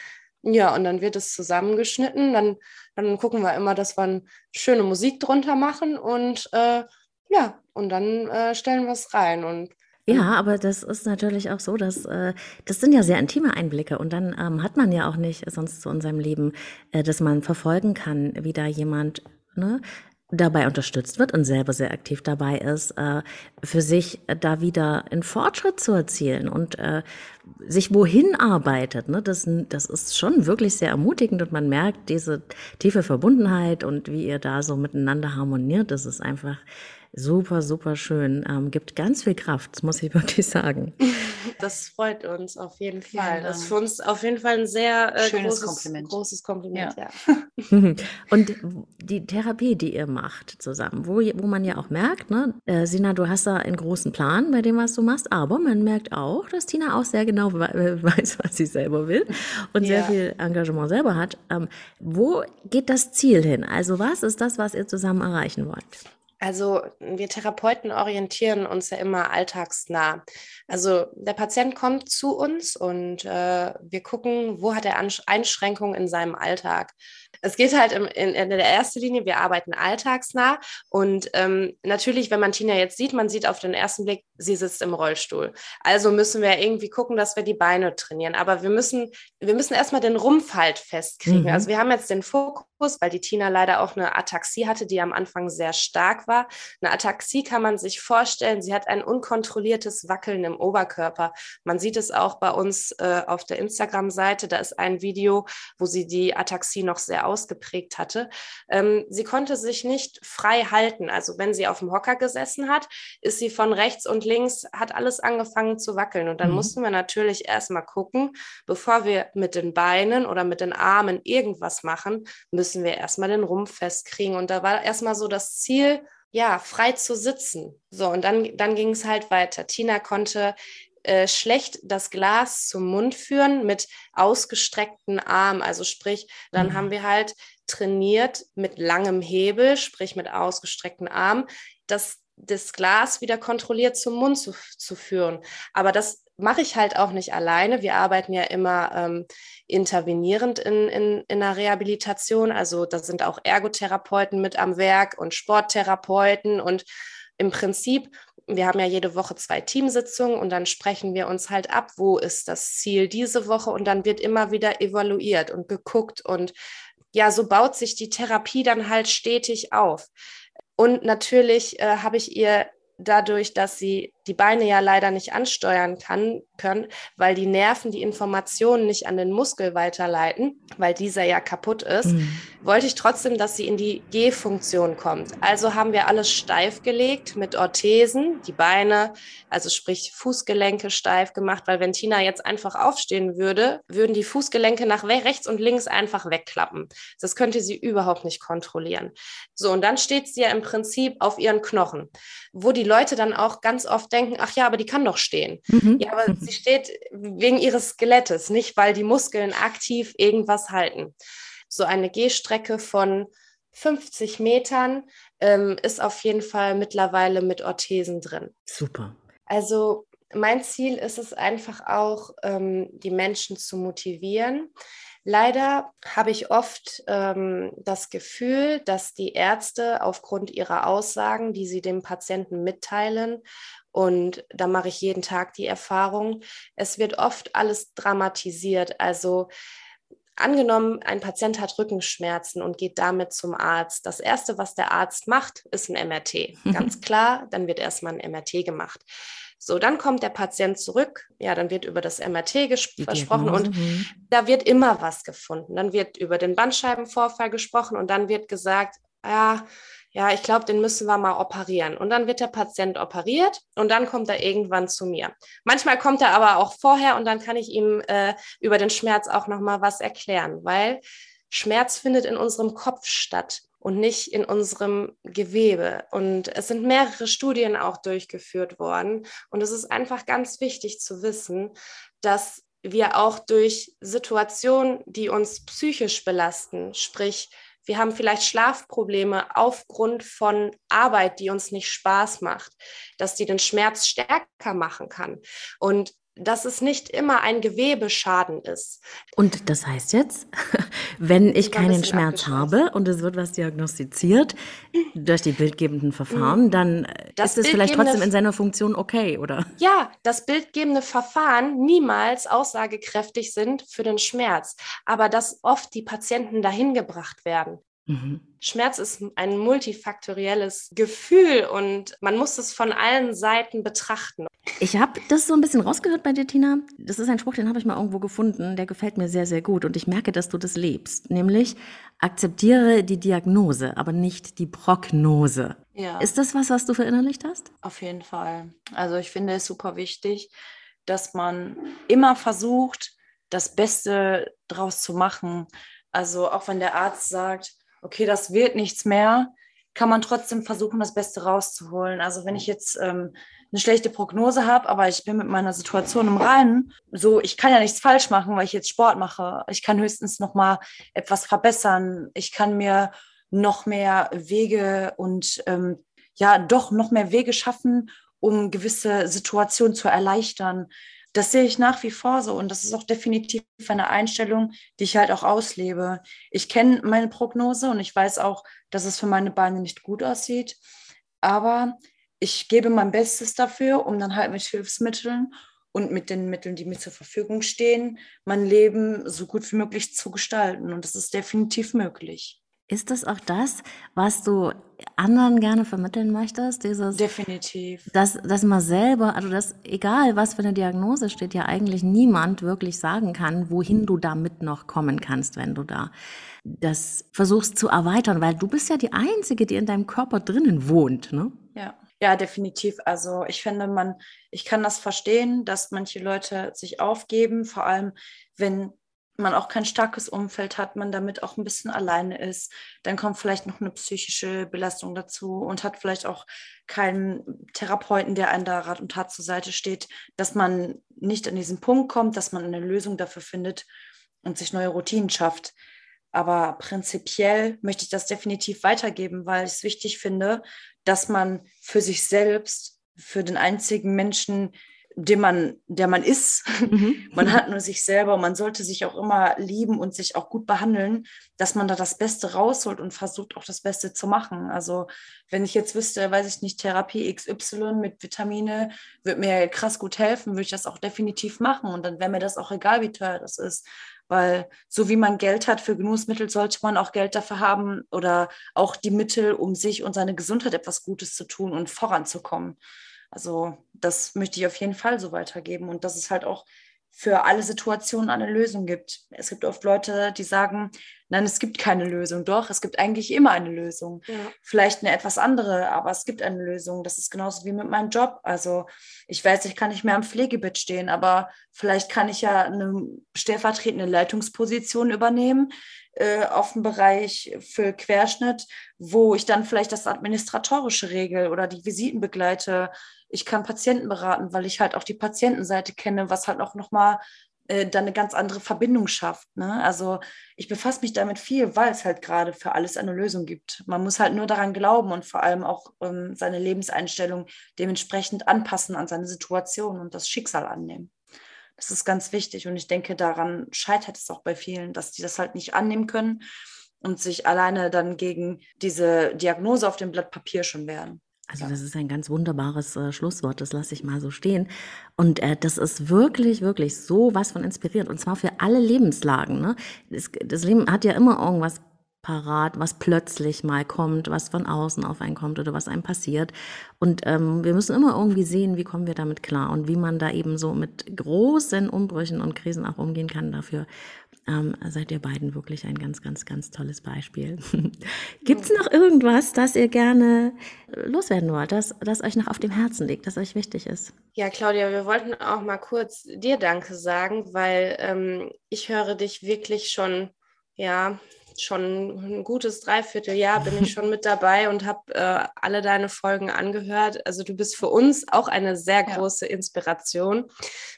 Ja, und dann wird es zusammengeschnitten. Dann, dann gucken wir immer, dass wir eine schöne Musik drunter machen und äh, ja, und dann äh, stellen wir es rein. Und ja, aber das ist natürlich auch so, dass äh, das sind ja sehr intime Einblicke und dann ähm, hat man ja auch nicht sonst so in seinem Leben, äh, dass man verfolgen kann, wie da jemand ne, dabei unterstützt wird und selber sehr aktiv dabei ist, äh, für sich da wieder einen Fortschritt zu erzielen und äh, sich wohin arbeitet. Ne? Das, das ist schon wirklich sehr ermutigend und man merkt diese tiefe Verbundenheit und wie ihr da so miteinander harmoniert. Das ist einfach super, super schön. Ähm, gibt ganz viel Kraft, muss ich [LAUGHS] wirklich sagen. Das freut uns auf jeden Fall. Das ist für uns auf jeden Fall ein sehr äh, Schönes großes Kompliment. Großes Kompliment ja. ja. [LAUGHS] Und die Therapie, die ihr macht zusammen, wo, wo man ja auch merkt, ne, äh, Sina, du hast da einen großen Plan bei dem, was du machst, aber man merkt auch, dass Tina auch sehr genau äh, [LAUGHS] weiß, was sie selber will und ja. sehr viel Engagement selber hat. Ähm, wo geht das Ziel hin? Also was ist das, was ihr zusammen erreichen wollt? Also wir Therapeuten orientieren uns ja immer alltagsnah. Also der Patient kommt zu uns und äh, wir gucken, wo hat er Einschränkungen in seinem Alltag es geht halt in, in, in, der ersten Linie, wir arbeiten alltagsnah und ähm, natürlich, wenn man Tina jetzt sieht, man sieht auf den ersten Blick, sie sitzt im Rollstuhl. Also müssen wir irgendwie gucken, dass wir die Beine trainieren. Aber wir müssen, wir müssen erstmal den Rumpf halt festkriegen. Mhm. Also wir haben jetzt den Fokus, weil die Tina leider auch eine Ataxie hatte, die am Anfang sehr stark war. Eine Ataxie kann man sich vorstellen, sie hat ein unkontrolliertes Wackeln im Oberkörper. Man sieht es auch bei uns äh, auf der Instagram-Seite, da ist ein Video, wo sie die Ataxie noch sehr ausgeprägt hatte. Ähm, sie konnte sich nicht frei halten. Also wenn sie auf dem Hocker gesessen hat, ist sie von rechts und links, hat alles angefangen zu wackeln. Und dann mhm. mussten wir natürlich erstmal gucken, bevor wir mit den Beinen oder mit den Armen irgendwas machen, müssen wir erstmal den Rumpf festkriegen. Und da war erstmal so das Ziel, ja, frei zu sitzen. So, und dann, dann ging es halt weiter. Tina konnte äh, schlecht das Glas zum Mund führen mit ausgestreckten Armen. Also sprich, dann mhm. haben wir halt trainiert mit langem Hebel, sprich mit ausgestreckten Armen, das, das Glas wieder kontrolliert zum Mund zu, zu führen. Aber das mache ich halt auch nicht alleine. Wir arbeiten ja immer ähm, intervenierend in, in, in der Rehabilitation. Also da sind auch Ergotherapeuten mit am Werk und Sporttherapeuten und im Prinzip wir haben ja jede Woche zwei Teamsitzungen und dann sprechen wir uns halt ab, wo ist das Ziel diese Woche und dann wird immer wieder evaluiert und geguckt und ja, so baut sich die Therapie dann halt stetig auf. Und natürlich äh, habe ich ihr dadurch, dass sie die Beine ja leider nicht ansteuern kann, können, weil die Nerven die Informationen nicht an den Muskel weiterleiten, weil dieser ja kaputt ist, mhm. wollte ich trotzdem, dass sie in die Gehfunktion kommt. Also haben wir alles steif gelegt mit Orthesen, die Beine, also sprich Fußgelenke steif gemacht, weil wenn Tina jetzt einfach aufstehen würde, würden die Fußgelenke nach rechts und links einfach wegklappen. Das könnte sie überhaupt nicht kontrollieren. So, und dann steht sie ja im Prinzip auf ihren Knochen, wo die Leute dann auch ganz oft denken, ach ja, aber die kann doch stehen. Mhm. Ja, aber sie steht wegen ihres Skelettes, nicht weil die Muskeln aktiv irgendwas halten. So eine Gehstrecke von 50 Metern ähm, ist auf jeden Fall mittlerweile mit Orthesen drin. Super. Also mein Ziel ist es einfach auch, ähm, die Menschen zu motivieren. Leider habe ich oft ähm, das Gefühl, dass die Ärzte aufgrund ihrer Aussagen, die sie dem Patienten mitteilen, und da mache ich jeden Tag die Erfahrung, es wird oft alles dramatisiert. Also Angenommen, ein Patient hat Rückenschmerzen und geht damit zum Arzt. Das Erste, was der Arzt macht, ist ein MRT. [LAUGHS] Ganz klar, dann wird erstmal ein MRT gemacht. So, dann kommt der Patient zurück. Ja, dann wird über das MRT gesprochen und mhm. da wird immer was gefunden. Dann wird über den Bandscheibenvorfall gesprochen und dann wird gesagt, ja, ja, ich glaube, den müssen wir mal operieren. Und dann wird der Patient operiert und dann kommt er irgendwann zu mir. Manchmal kommt er aber auch vorher und dann kann ich ihm äh, über den Schmerz auch noch mal was erklären, weil Schmerz findet in unserem Kopf statt und nicht in unserem Gewebe. Und es sind mehrere Studien auch durchgeführt worden. Und es ist einfach ganz wichtig zu wissen, dass wir auch durch Situationen, die uns psychisch belasten, sprich wir haben vielleicht Schlafprobleme aufgrund von Arbeit, die uns nicht Spaß macht, dass die den Schmerz stärker machen kann. Und dass es nicht immer ein Gewebeschaden ist. Und das heißt jetzt, [LAUGHS] wenn ich keinen Schmerz habe und es wird was diagnostiziert durch die bildgebenden Verfahren, mhm. dann das ist es vielleicht trotzdem in seiner Funktion okay, oder? Ja, dass bildgebende Verfahren niemals aussagekräftig sind für den Schmerz, aber dass oft die Patienten dahin gebracht werden. Mhm. Schmerz ist ein multifaktorielles Gefühl und man muss es von allen Seiten betrachten. Ich habe das so ein bisschen rausgehört bei dir, Tina. Das ist ein Spruch, den habe ich mal irgendwo gefunden. Der gefällt mir sehr, sehr gut. Und ich merke, dass du das lebst. Nämlich, akzeptiere die Diagnose, aber nicht die Prognose. Ja. Ist das was, was du verinnerlicht hast? Auf jeden Fall. Also ich finde es super wichtig, dass man immer versucht, das Beste draus zu machen. Also auch wenn der Arzt sagt, okay, das wird nichts mehr, kann man trotzdem versuchen, das Beste rauszuholen. Also wenn ich jetzt ähm, eine schlechte Prognose habe, aber ich bin mit meiner Situation im Reinen, so ich kann ja nichts falsch machen, weil ich jetzt Sport mache. Ich kann höchstens noch mal etwas verbessern. Ich kann mir noch mehr Wege und ähm, ja doch noch mehr Wege schaffen, um gewisse Situationen zu erleichtern das sehe ich nach wie vor so und das ist auch definitiv eine Einstellung, die ich halt auch auslebe. Ich kenne meine Prognose und ich weiß auch, dass es für meine Beine nicht gut aussieht, aber ich gebe mein Bestes dafür, um dann halt mit Hilfsmitteln und mit den Mitteln, die mir zur Verfügung stehen, mein Leben so gut wie möglich zu gestalten und das ist definitiv möglich. Ist das auch das, was du anderen gerne vermitteln möchtest? Dieses, Definitiv. Dass, dass man selber, also dass egal was für eine Diagnose steht, ja eigentlich niemand wirklich sagen kann, wohin du damit noch kommen kannst, wenn du da das versuchst zu erweitern, weil du bist ja die Einzige, die in deinem Körper drinnen wohnt, ne? Ja. Ja, definitiv. Also ich finde, man, ich kann das verstehen, dass manche Leute sich aufgeben, vor allem wenn man auch kein starkes Umfeld hat, man damit auch ein bisschen alleine ist, dann kommt vielleicht noch eine psychische Belastung dazu und hat vielleicht auch keinen Therapeuten, der einem da Rat und Tat zur Seite steht, dass man nicht an diesen Punkt kommt, dass man eine Lösung dafür findet und sich neue Routinen schafft. Aber prinzipiell möchte ich das definitiv weitergeben, weil ich es wichtig finde, dass man für sich selbst, für den einzigen Menschen, dem man, der man ist. Mhm. [LAUGHS] Man hat nur sich selber. Man sollte sich auch immer lieben und sich auch gut behandeln, dass man da das Beste rausholt und versucht auch das Beste zu machen. Also wenn ich jetzt wüsste, weiß ich nicht, Therapie XY mit Vitamine wird mir krass gut helfen, würde ich das auch definitiv machen. Und dann wäre mir das auch egal, wie teuer das ist. Weil so wie man Geld hat für Genussmittel, sollte man auch Geld dafür haben oder auch die Mittel, um sich und seine Gesundheit etwas Gutes zu tun und voranzukommen. Also das möchte ich auf jeden Fall so weitergeben und dass es halt auch für alle Situationen eine Lösung gibt. Es gibt oft Leute, die sagen, nein, es gibt keine Lösung. Doch, es gibt eigentlich immer eine Lösung. Ja. Vielleicht eine etwas andere, aber es gibt eine Lösung. Das ist genauso wie mit meinem Job. Also ich weiß, ich kann nicht mehr am Pflegebett stehen, aber vielleicht kann ich ja eine stellvertretende Leitungsposition übernehmen äh, auf dem Bereich für Querschnitt, wo ich dann vielleicht das Administratorische regel oder die Visiten begleite. Ich kann Patienten beraten, weil ich halt auch die Patientenseite kenne, was halt auch nochmal äh, dann eine ganz andere Verbindung schafft. Ne? Also ich befasse mich damit viel, weil es halt gerade für alles eine Lösung gibt. Man muss halt nur daran glauben und vor allem auch ähm, seine Lebenseinstellung dementsprechend anpassen an seine Situation und das Schicksal annehmen. Das ist ganz wichtig und ich denke, daran scheitert es auch bei vielen, dass die das halt nicht annehmen können und sich alleine dann gegen diese Diagnose auf dem Blatt Papier schon wehren. Also das ist ein ganz wunderbares äh, Schlusswort, das lasse ich mal so stehen. Und äh, das ist wirklich, wirklich so was von inspirierend und zwar für alle Lebenslagen. Ne? Das, das Leben hat ja immer irgendwas parat, was plötzlich mal kommt, was von außen auf einen kommt oder was einem passiert. Und ähm, wir müssen immer irgendwie sehen, wie kommen wir damit klar und wie man da eben so mit großen Umbrüchen und Krisen auch umgehen kann. Dafür ähm, seid ihr beiden wirklich ein ganz, ganz, ganz tolles Beispiel. [LAUGHS] Gibt es noch irgendwas, das ihr gerne loswerden wollt, das, das euch noch auf dem Herzen liegt, das euch wichtig ist? Ja, Claudia, wir wollten auch mal kurz dir Danke sagen, weil ähm, ich höre dich wirklich schon ja, schon ein gutes Dreivierteljahr bin ich schon mit dabei und habe äh, alle deine Folgen angehört. Also du bist für uns auch eine sehr große ja. Inspiration.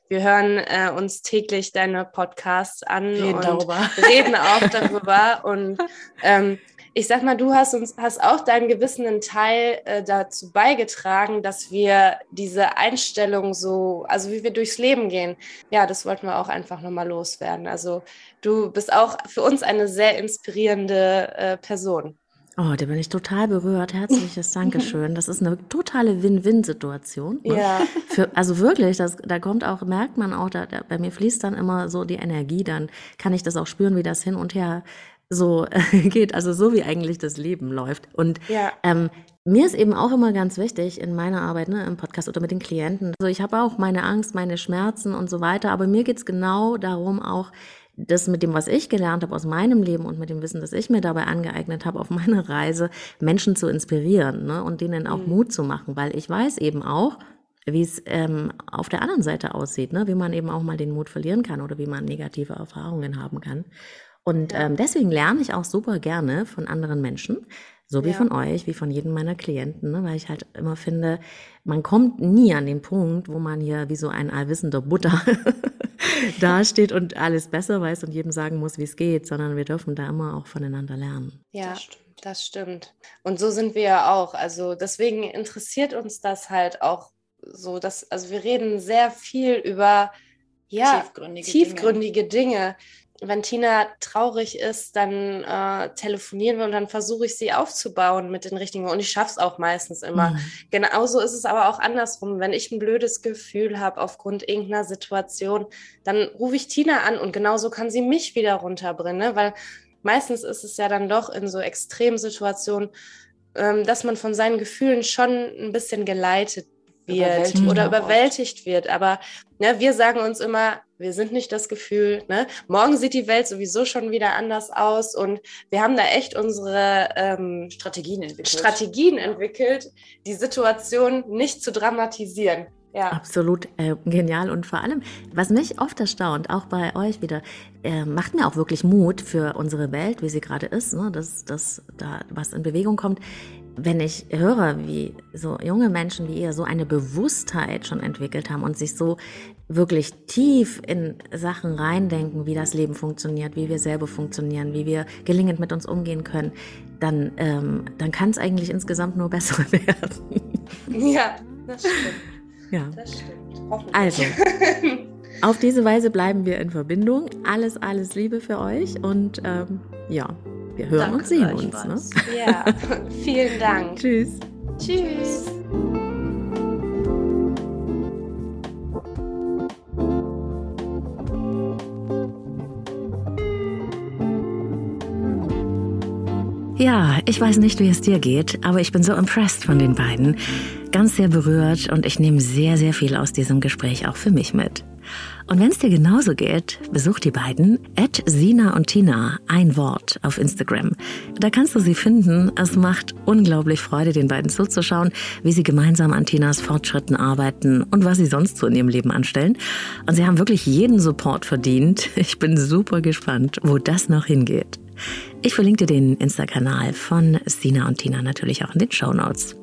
Wir hören äh, uns täglich deine Podcasts an reden und darüber. reden auch darüber. [LAUGHS] und ähm, ich sag mal, du hast uns hast auch deinen gewissenen Teil äh, dazu beigetragen, dass wir diese Einstellung so, also wie wir durchs Leben gehen, ja, das wollten wir auch einfach nochmal loswerden. Also du bist auch für uns eine sehr inspirierende äh, Person. Oh, da bin ich total berührt. Herzliches Dankeschön. Das ist eine totale Win-Win-Situation. Ne? Ja. Für, also wirklich, das, da kommt auch, merkt man auch, da, da, bei mir fließt dann immer so die Energie, dann kann ich das auch spüren, wie das hin und her so [LAUGHS] geht, also so wie eigentlich das Leben läuft. Und ja. ähm, mir ist eben auch immer ganz wichtig in meiner Arbeit, ne, im Podcast oder mit den Klienten. Also ich habe auch meine Angst, meine Schmerzen und so weiter, aber mir geht's genau darum, auch das mit dem, was ich gelernt habe aus meinem Leben und mit dem Wissen, das ich mir dabei angeeignet habe auf [LAUGHS] meiner Reise, Menschen zu inspirieren ne, und denen auch mhm. Mut zu machen, weil ich weiß eben auch, wie es ähm, auf der anderen Seite aussieht, ne? wie man eben auch mal den Mut verlieren kann oder wie man negative Erfahrungen haben kann. Und ähm, deswegen lerne ich auch super gerne von anderen Menschen, so wie ja. von euch, wie von jedem meiner Klienten, ne? weil ich halt immer finde, man kommt nie an den Punkt, wo man hier wie so ein allwissender Butter [LAUGHS] dasteht und alles besser weiß und jedem sagen muss, wie es geht, sondern wir dürfen da immer auch voneinander lernen. Ja. Das stimmt. Das stimmt. Und so sind wir ja auch. Also deswegen interessiert uns das halt auch so, dass, also wir reden sehr viel über ja, tiefgründige, tiefgründige Dinge. Dinge wenn Tina traurig ist, dann äh, telefonieren wir und dann versuche ich sie aufzubauen mit den richtigen. Und ich schaffe es auch meistens immer. Mhm. Genauso ist es aber auch andersrum. Wenn ich ein blödes Gefühl habe aufgrund irgendeiner Situation, dann rufe ich Tina an und genauso kann sie mich wieder runterbringen. Ne? Weil meistens ist es ja dann doch in so Extremsituationen, ähm, dass man von seinen Gefühlen schon ein bisschen geleitet wird überwältigt oder überwältigt wird. Aber ne, wir sagen uns immer, wir sind nicht das Gefühl. Ne? Morgen sieht die Welt sowieso schon wieder anders aus und wir haben da echt unsere ähm, Strategien entwickelt. Strategien entwickelt, die Situation nicht zu dramatisieren. Ja. Absolut äh, genial und vor allem, was mich oft erstaunt, auch bei euch wieder, äh, macht mir auch wirklich Mut für unsere Welt, wie sie gerade ist, ne? dass, dass da was in Bewegung kommt wenn ich höre, wie so junge Menschen wie ihr so eine Bewusstheit schon entwickelt haben und sich so wirklich tief in Sachen reindenken, wie das Leben funktioniert, wie wir selber funktionieren, wie wir gelingend mit uns umgehen können, dann, ähm, dann kann es eigentlich insgesamt nur besser [LAUGHS] werden. Ja, das stimmt. Ja. Das stimmt. Also, auf diese Weise bleiben wir in Verbindung. Alles, alles Liebe für euch und ähm, ja, wir hören Danke und sehen uns. Ne? Ja, [LAUGHS] vielen Dank. [LAUGHS] Tschüss. Tschüss. Ja, ich weiß nicht, wie es dir geht, aber ich bin so impressed von den beiden. Ganz sehr berührt und ich nehme sehr, sehr viel aus diesem Gespräch auch für mich mit. Und wenn es dir genauso geht, besuch die beiden at Sina und Tina, ein Wort auf Instagram. Da kannst du sie finden. Es macht unglaublich Freude, den beiden zuzuschauen, wie sie gemeinsam an Tinas Fortschritten arbeiten und was sie sonst so in ihrem Leben anstellen. Und sie haben wirklich jeden Support verdient. [LAUGHS] Ich bin super gespannt, wo das noch hingeht. Ich verlinke dir den Insta-Kanal von Sina und Tina natürlich auch in den Show Notes.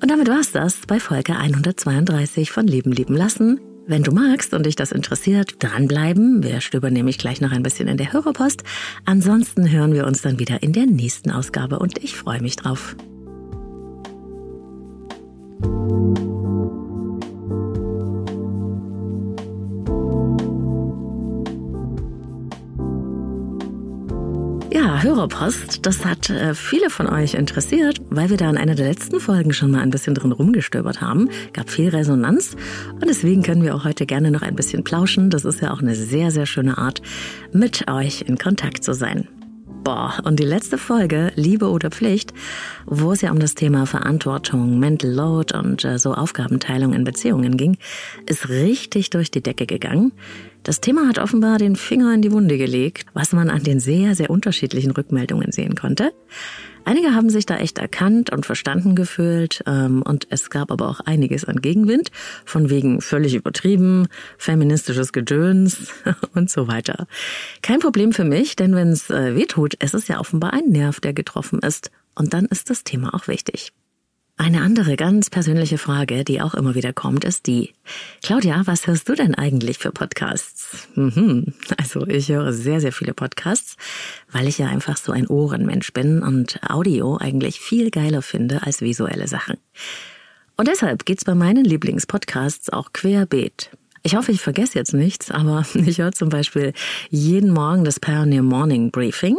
Und damit war's das bei Folge 132 von Leben lieben lassen. Wenn du magst und dich das interessiert, dranbleiben. Wir stöbern nämlich gleich noch ein bisschen in der Hörerpost. Ansonsten hören wir uns dann wieder in der nächsten Ausgabe und ich freue mich drauf. Ja, Hörerpost, das hat äh, viele von euch interessiert, weil wir da in einer der letzten Folgen schon mal ein bisschen drin rumgestöbert haben. Gab viel Resonanz und deswegen können wir auch heute gerne noch ein bisschen plauschen. Das ist ja auch eine sehr, sehr schöne Art, mit euch in Kontakt zu sein. Boah, und die letzte Folge, Liebe oder Pflicht, wo es ja um das Thema Verantwortung, Mental Load und äh, so Aufgabenteilung in Beziehungen ging, ist richtig durch die Decke gegangen. Das Thema hat offenbar den Finger in die Wunde gelegt, was man an den sehr, sehr unterschiedlichen Rückmeldungen sehen konnte. Einige haben sich da echt erkannt und verstanden gefühlt ähm, und es gab aber auch einiges an Gegenwind, von wegen völlig übertrieben, feministisches Gedöns [LAUGHS] und so weiter. Kein Problem für mich, denn wenn es äh, wehtut, es ist ja offenbar ein Nerv, der getroffen ist und dann ist das Thema auch wichtig. Eine andere ganz persönliche Frage, die auch immer wieder kommt, ist die, Claudia, was hörst du denn eigentlich für Podcasts? Mhm. Also ich höre sehr, sehr viele Podcasts, weil ich ja einfach so ein Ohrenmensch bin und Audio eigentlich viel geiler finde als visuelle Sachen. Und deshalb geht's bei meinen Lieblingspodcasts auch querbeet. Ich hoffe, ich vergesse jetzt nichts, aber [LAUGHS] ich höre zum Beispiel jeden Morgen das Pioneer Morning Briefing.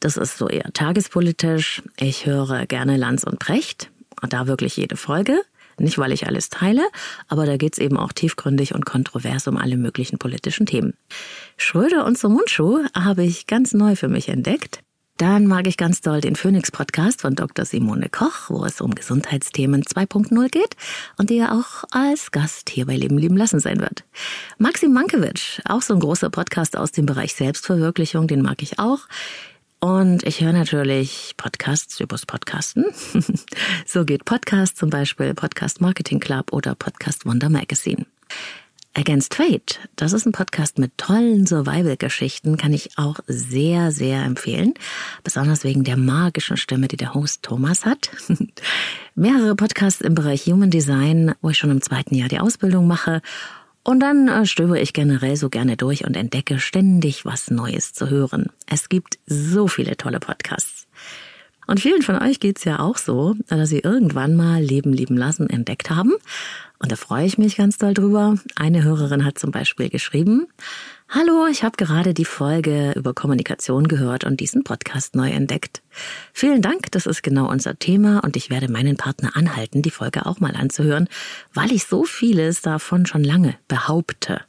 Das ist so eher tagespolitisch. Ich höre gerne Lanz und Precht. Und da wirklich jede Folge. Nicht, weil ich alles teile, aber da geht's eben auch tiefgründig und kontrovers um alle möglichen politischen Themen. Schröder und zum Mundschuh habe ich ganz neu für mich entdeckt. Dann mag ich ganz doll den Phoenix-Podcast von Dr. Simone Koch, wo es um Gesundheitsthemen 2.0 geht und die ja auch als Gast hier bei Leben lieben lassen sein wird. Maxim Mankiewicz, auch so ein großer Podcast aus dem Bereich Selbstverwirklichung, den mag ich auch. Und ich höre natürlich Podcasts übers Podcasten. [LAUGHS] so geht Podcast zum Beispiel Podcast Marketing Club oder Podcast Wonder Magazine. Against Fate, das ist ein Podcast mit tollen Survival-Geschichten, kann ich auch sehr, sehr empfehlen. Besonders wegen der magischen Stimme, die der Host Thomas hat. [LAUGHS] Mehrere Podcasts im Bereich Human Design, wo ich schon im zweiten Jahr die Ausbildung mache und dann äh, stöbe ich generell so gerne durch und entdecke ständig was Neues zu hören. Es gibt so viele tolle Podcasts. Und vielen von euch geht's ja auch so, dass sie irgendwann mal Leben lieben lassen entdeckt haben. Und da freue ich mich ganz doll drüber. Eine Hörerin hat zum Beispiel geschrieben, Hallo, ich habe gerade die Folge über Kommunikation gehört und diesen Podcast neu entdeckt. Vielen Dank, das ist genau unser Thema und ich werde meinen Partner anhalten, die Folge auch mal anzuhören, weil ich so vieles davon schon lange behaupte.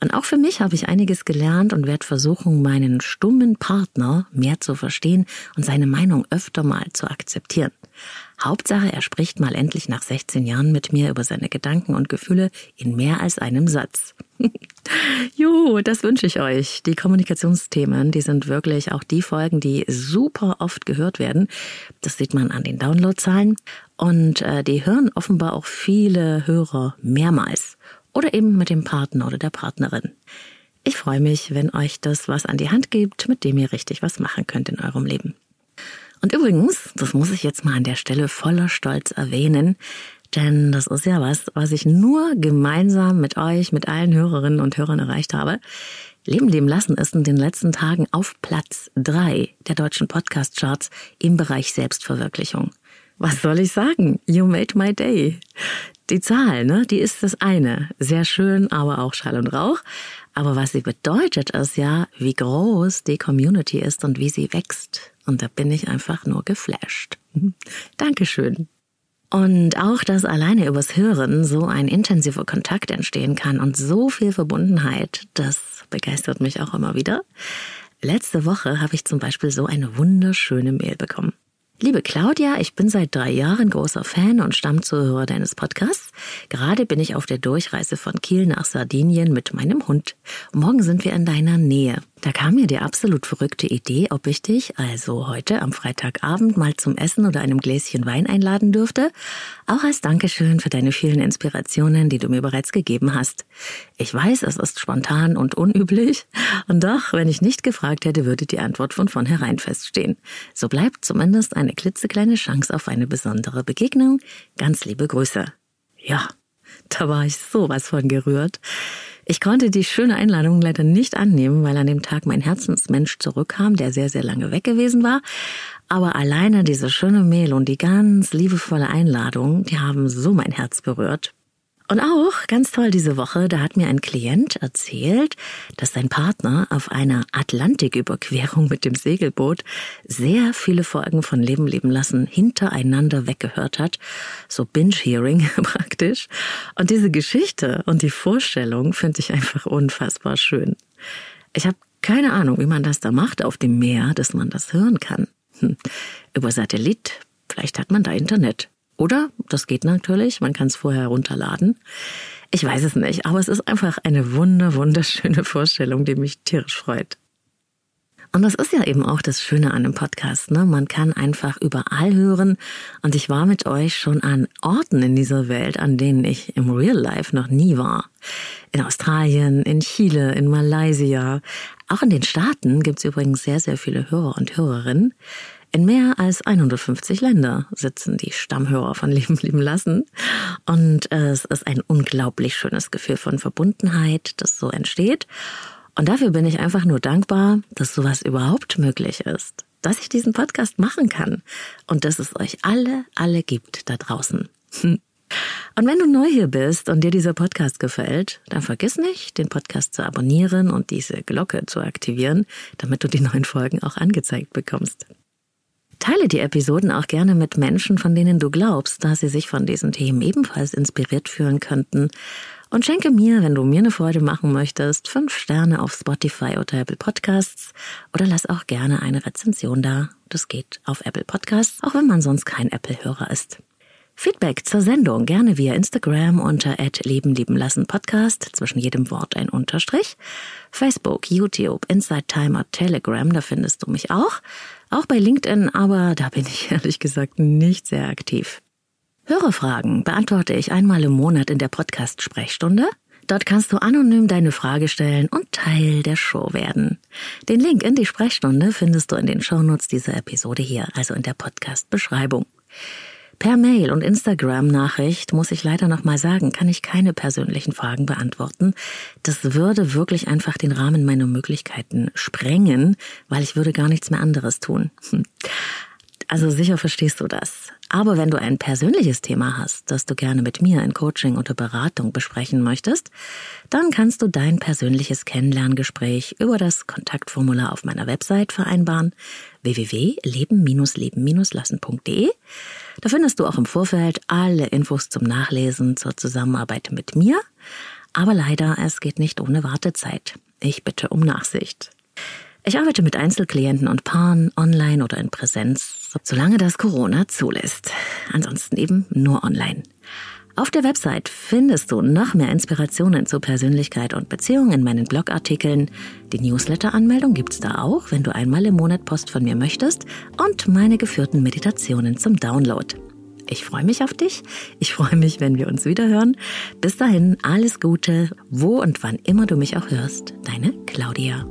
Und auch für mich habe ich einiges gelernt und werde versuchen, meinen stummen Partner mehr zu verstehen und seine Meinung öfter mal zu akzeptieren. Hauptsache, er spricht mal endlich nach 16 Jahren mit mir über seine Gedanken und Gefühle in mehr als einem Satz. [LAUGHS] jo, das wünsche ich euch. Die Kommunikationsthemen, die sind wirklich auch die Folgen, die super oft gehört werden. Das sieht man an den Downloadzahlen. Und äh, die hören offenbar auch viele Hörer mehrmals. Oder eben mit dem Partner oder der Partnerin. Ich freue mich, wenn euch das was an die Hand gibt, mit dem ihr richtig was machen könnt in eurem Leben. Und übrigens, das muss ich jetzt mal an der Stelle voller Stolz erwähnen, denn das ist ja was, was ich nur gemeinsam mit euch, mit allen Hörerinnen und Hörern erreicht habe. Leben leben lassen ist in den letzten Tagen auf Platz drei der deutschen Podcast-Charts im Bereich Selbstverwirklichung. was soll ich sagen? You made my day. Die Zahl, ne, die ist das eine. Sehr schön, aber auch Schall und Rauch. Aber was sie bedeutet, ist ja, wie groß die Community ist und wie sie wächst. Und da bin ich einfach nur geflasht. [LAUGHS] Dankeschön. Und auch, dass alleine übers Hören so ein intensiver Kontakt entstehen kann und so viel Verbundenheit, das begeistert mich auch immer wieder. Letzte Woche habe ich zum Beispiel so eine wunderschöne Mail bekommen. Liebe Claudia, ich bin seit drei Jahren großer Fan und Stammzuhörer deines Podcasts. Gerade bin ich auf der Durchreise von Kiel nach Sardinien mit meinem Hund. Morgen sind wir in deiner Nähe. Da kam mir die absolut verrückte Idee, ob ich dich also heute am Freitagabend mal zum Essen oder einem Gläschen Wein einladen dürfte, auch als Dankeschön für deine vielen Inspirationen, die du mir bereits gegeben hast. Ich weiß, es ist spontan und unüblich, und doch, wenn ich nicht gefragt hätte, würde die Antwort von vornherein feststehen. So bleibt zumindest eine klitzekleine Chance auf eine besondere Begegnung. Ganz liebe Grüße. Ja, da war ich sowas von gerührt. Ich konnte die schöne Einladung leider nicht annehmen, weil an dem Tag mein Herzensmensch zurückkam, der sehr, sehr lange weg gewesen war. Aber alleine diese schöne Mail und die ganz liebevolle Einladung, die haben so mein Herz berührt. Und auch ganz toll diese Woche, da hat mir ein Klient erzählt, dass sein Partner auf einer Atlantiküberquerung mit dem Segelboot sehr viele Folgen von Leben leben lassen hintereinander weggehört hat, so Binge-Hearing [LAUGHS] praktisch. Und diese Geschichte und die Vorstellung finde ich einfach unfassbar schön. Ich habe keine Ahnung, wie man das da macht auf dem Meer, dass man das hören kann. Hm. Über Satellit, vielleicht hat man da Internet. Oder, das geht natürlich, man kann es vorher herunterladen. Ich weiß es nicht, aber es ist einfach eine wunder, wunderschöne Vorstellung, die mich tierisch freut. Und das ist ja eben auch das Schöne an einem Podcast, ne? Man kann einfach überall hören. Und ich war mit euch schon an Orten in dieser Welt, an denen ich im Real Life noch nie war. In Australien, in Chile, in Malaysia. Auch in den Staaten gibt's übrigens sehr, sehr viele Hörer und Hörerinnen. In mehr als 150 Länder sitzen die Stammhörer von Leben lieben lassen. Und es ist ein unglaublich schönes Gefühl von Verbundenheit, das so entsteht. Und dafür bin ich einfach nur dankbar, dass sowas überhaupt möglich ist. Dass ich diesen Podcast machen kann. Und dass es euch alle, alle gibt da draußen. [LAUGHS] Und wenn du neu hier bist und dir dieser Podcast gefällt, dann vergiss nicht, den Podcast zu abonnieren und diese Glocke zu aktivieren, damit du die neuen Folgen auch angezeigt bekommst. Teile die Episoden auch gerne mit Menschen, von denen du glaubst, dass sie sich von diesen Themen ebenfalls inspiriert fühlen könnten. Und schenke mir, wenn du mir eine Freude machen möchtest, fünf Sterne auf Spotify oder Apple Podcasts oder lass auch gerne eine Rezension da. Das geht auf Apple Podcasts, auch wenn man sonst kein Apple-Hörer ist. Feedback zur Sendung gerne via Instagram unter Leben lieben lassen Podcast, zwischen jedem Wort ein Unterstrich. Facebook, YouTube, Inside Timer, Telegram, da findest du mich auch. Auch bei LinkedIn, aber da bin ich [LAUGHS] ehrlich gesagt nicht sehr aktiv. Hörerfragen beantworte ich einmal im Monat in der Podcast-Sprechstunde. Dort kannst du anonym deine Frage stellen und Teil der Show werden. Den Link in die Sprechstunde findest du in den Shownotes dieser Episode hier, also in der Podcast-Beschreibung. Per Mail und Instagram-Nachricht muss ich leider noch mal sagen, kann ich keine persönlichen Fragen beantworten. Das würde wirklich einfach den Rahmen meiner Möglichkeiten sprengen, weil ich würde gar nichts mehr anderes tun. Also sicher verstehst du das. Aber wenn du ein persönliches Thema hast, das du gerne mit mir in Coaching oder Beratung besprechen möchtest, dann kannst du dein persönliches Kennenlerngespräch über das Kontaktformular auf meiner Website vereinbaren www.leben-leben-lassen.de. Da findest du auch im Vorfeld alle Infos zum Nachlesen zur Zusammenarbeit mit mir. Aber leider, es geht nicht ohne Wartezeit. Ich bitte um Nachsicht. Ich arbeite mit Einzelklienten und Paaren online oder in Präsenz, solange das Corona zulässt. Ansonsten eben nur online. Auf der Website findest du noch mehr Inspirationen zu Persönlichkeit und Beziehung in meinen Blogartikeln. Die Newsletter-Anmeldung gibt's da auch, wenn du einmal im Monat Post von mir möchtest und meine geführten Meditationen zum Download. Ich freue mich auf dich. Ich freue mich, wenn wir uns wieder hören. Bis dahin alles Gute, wo und wann immer du mich auch hörst. Deine Claudia.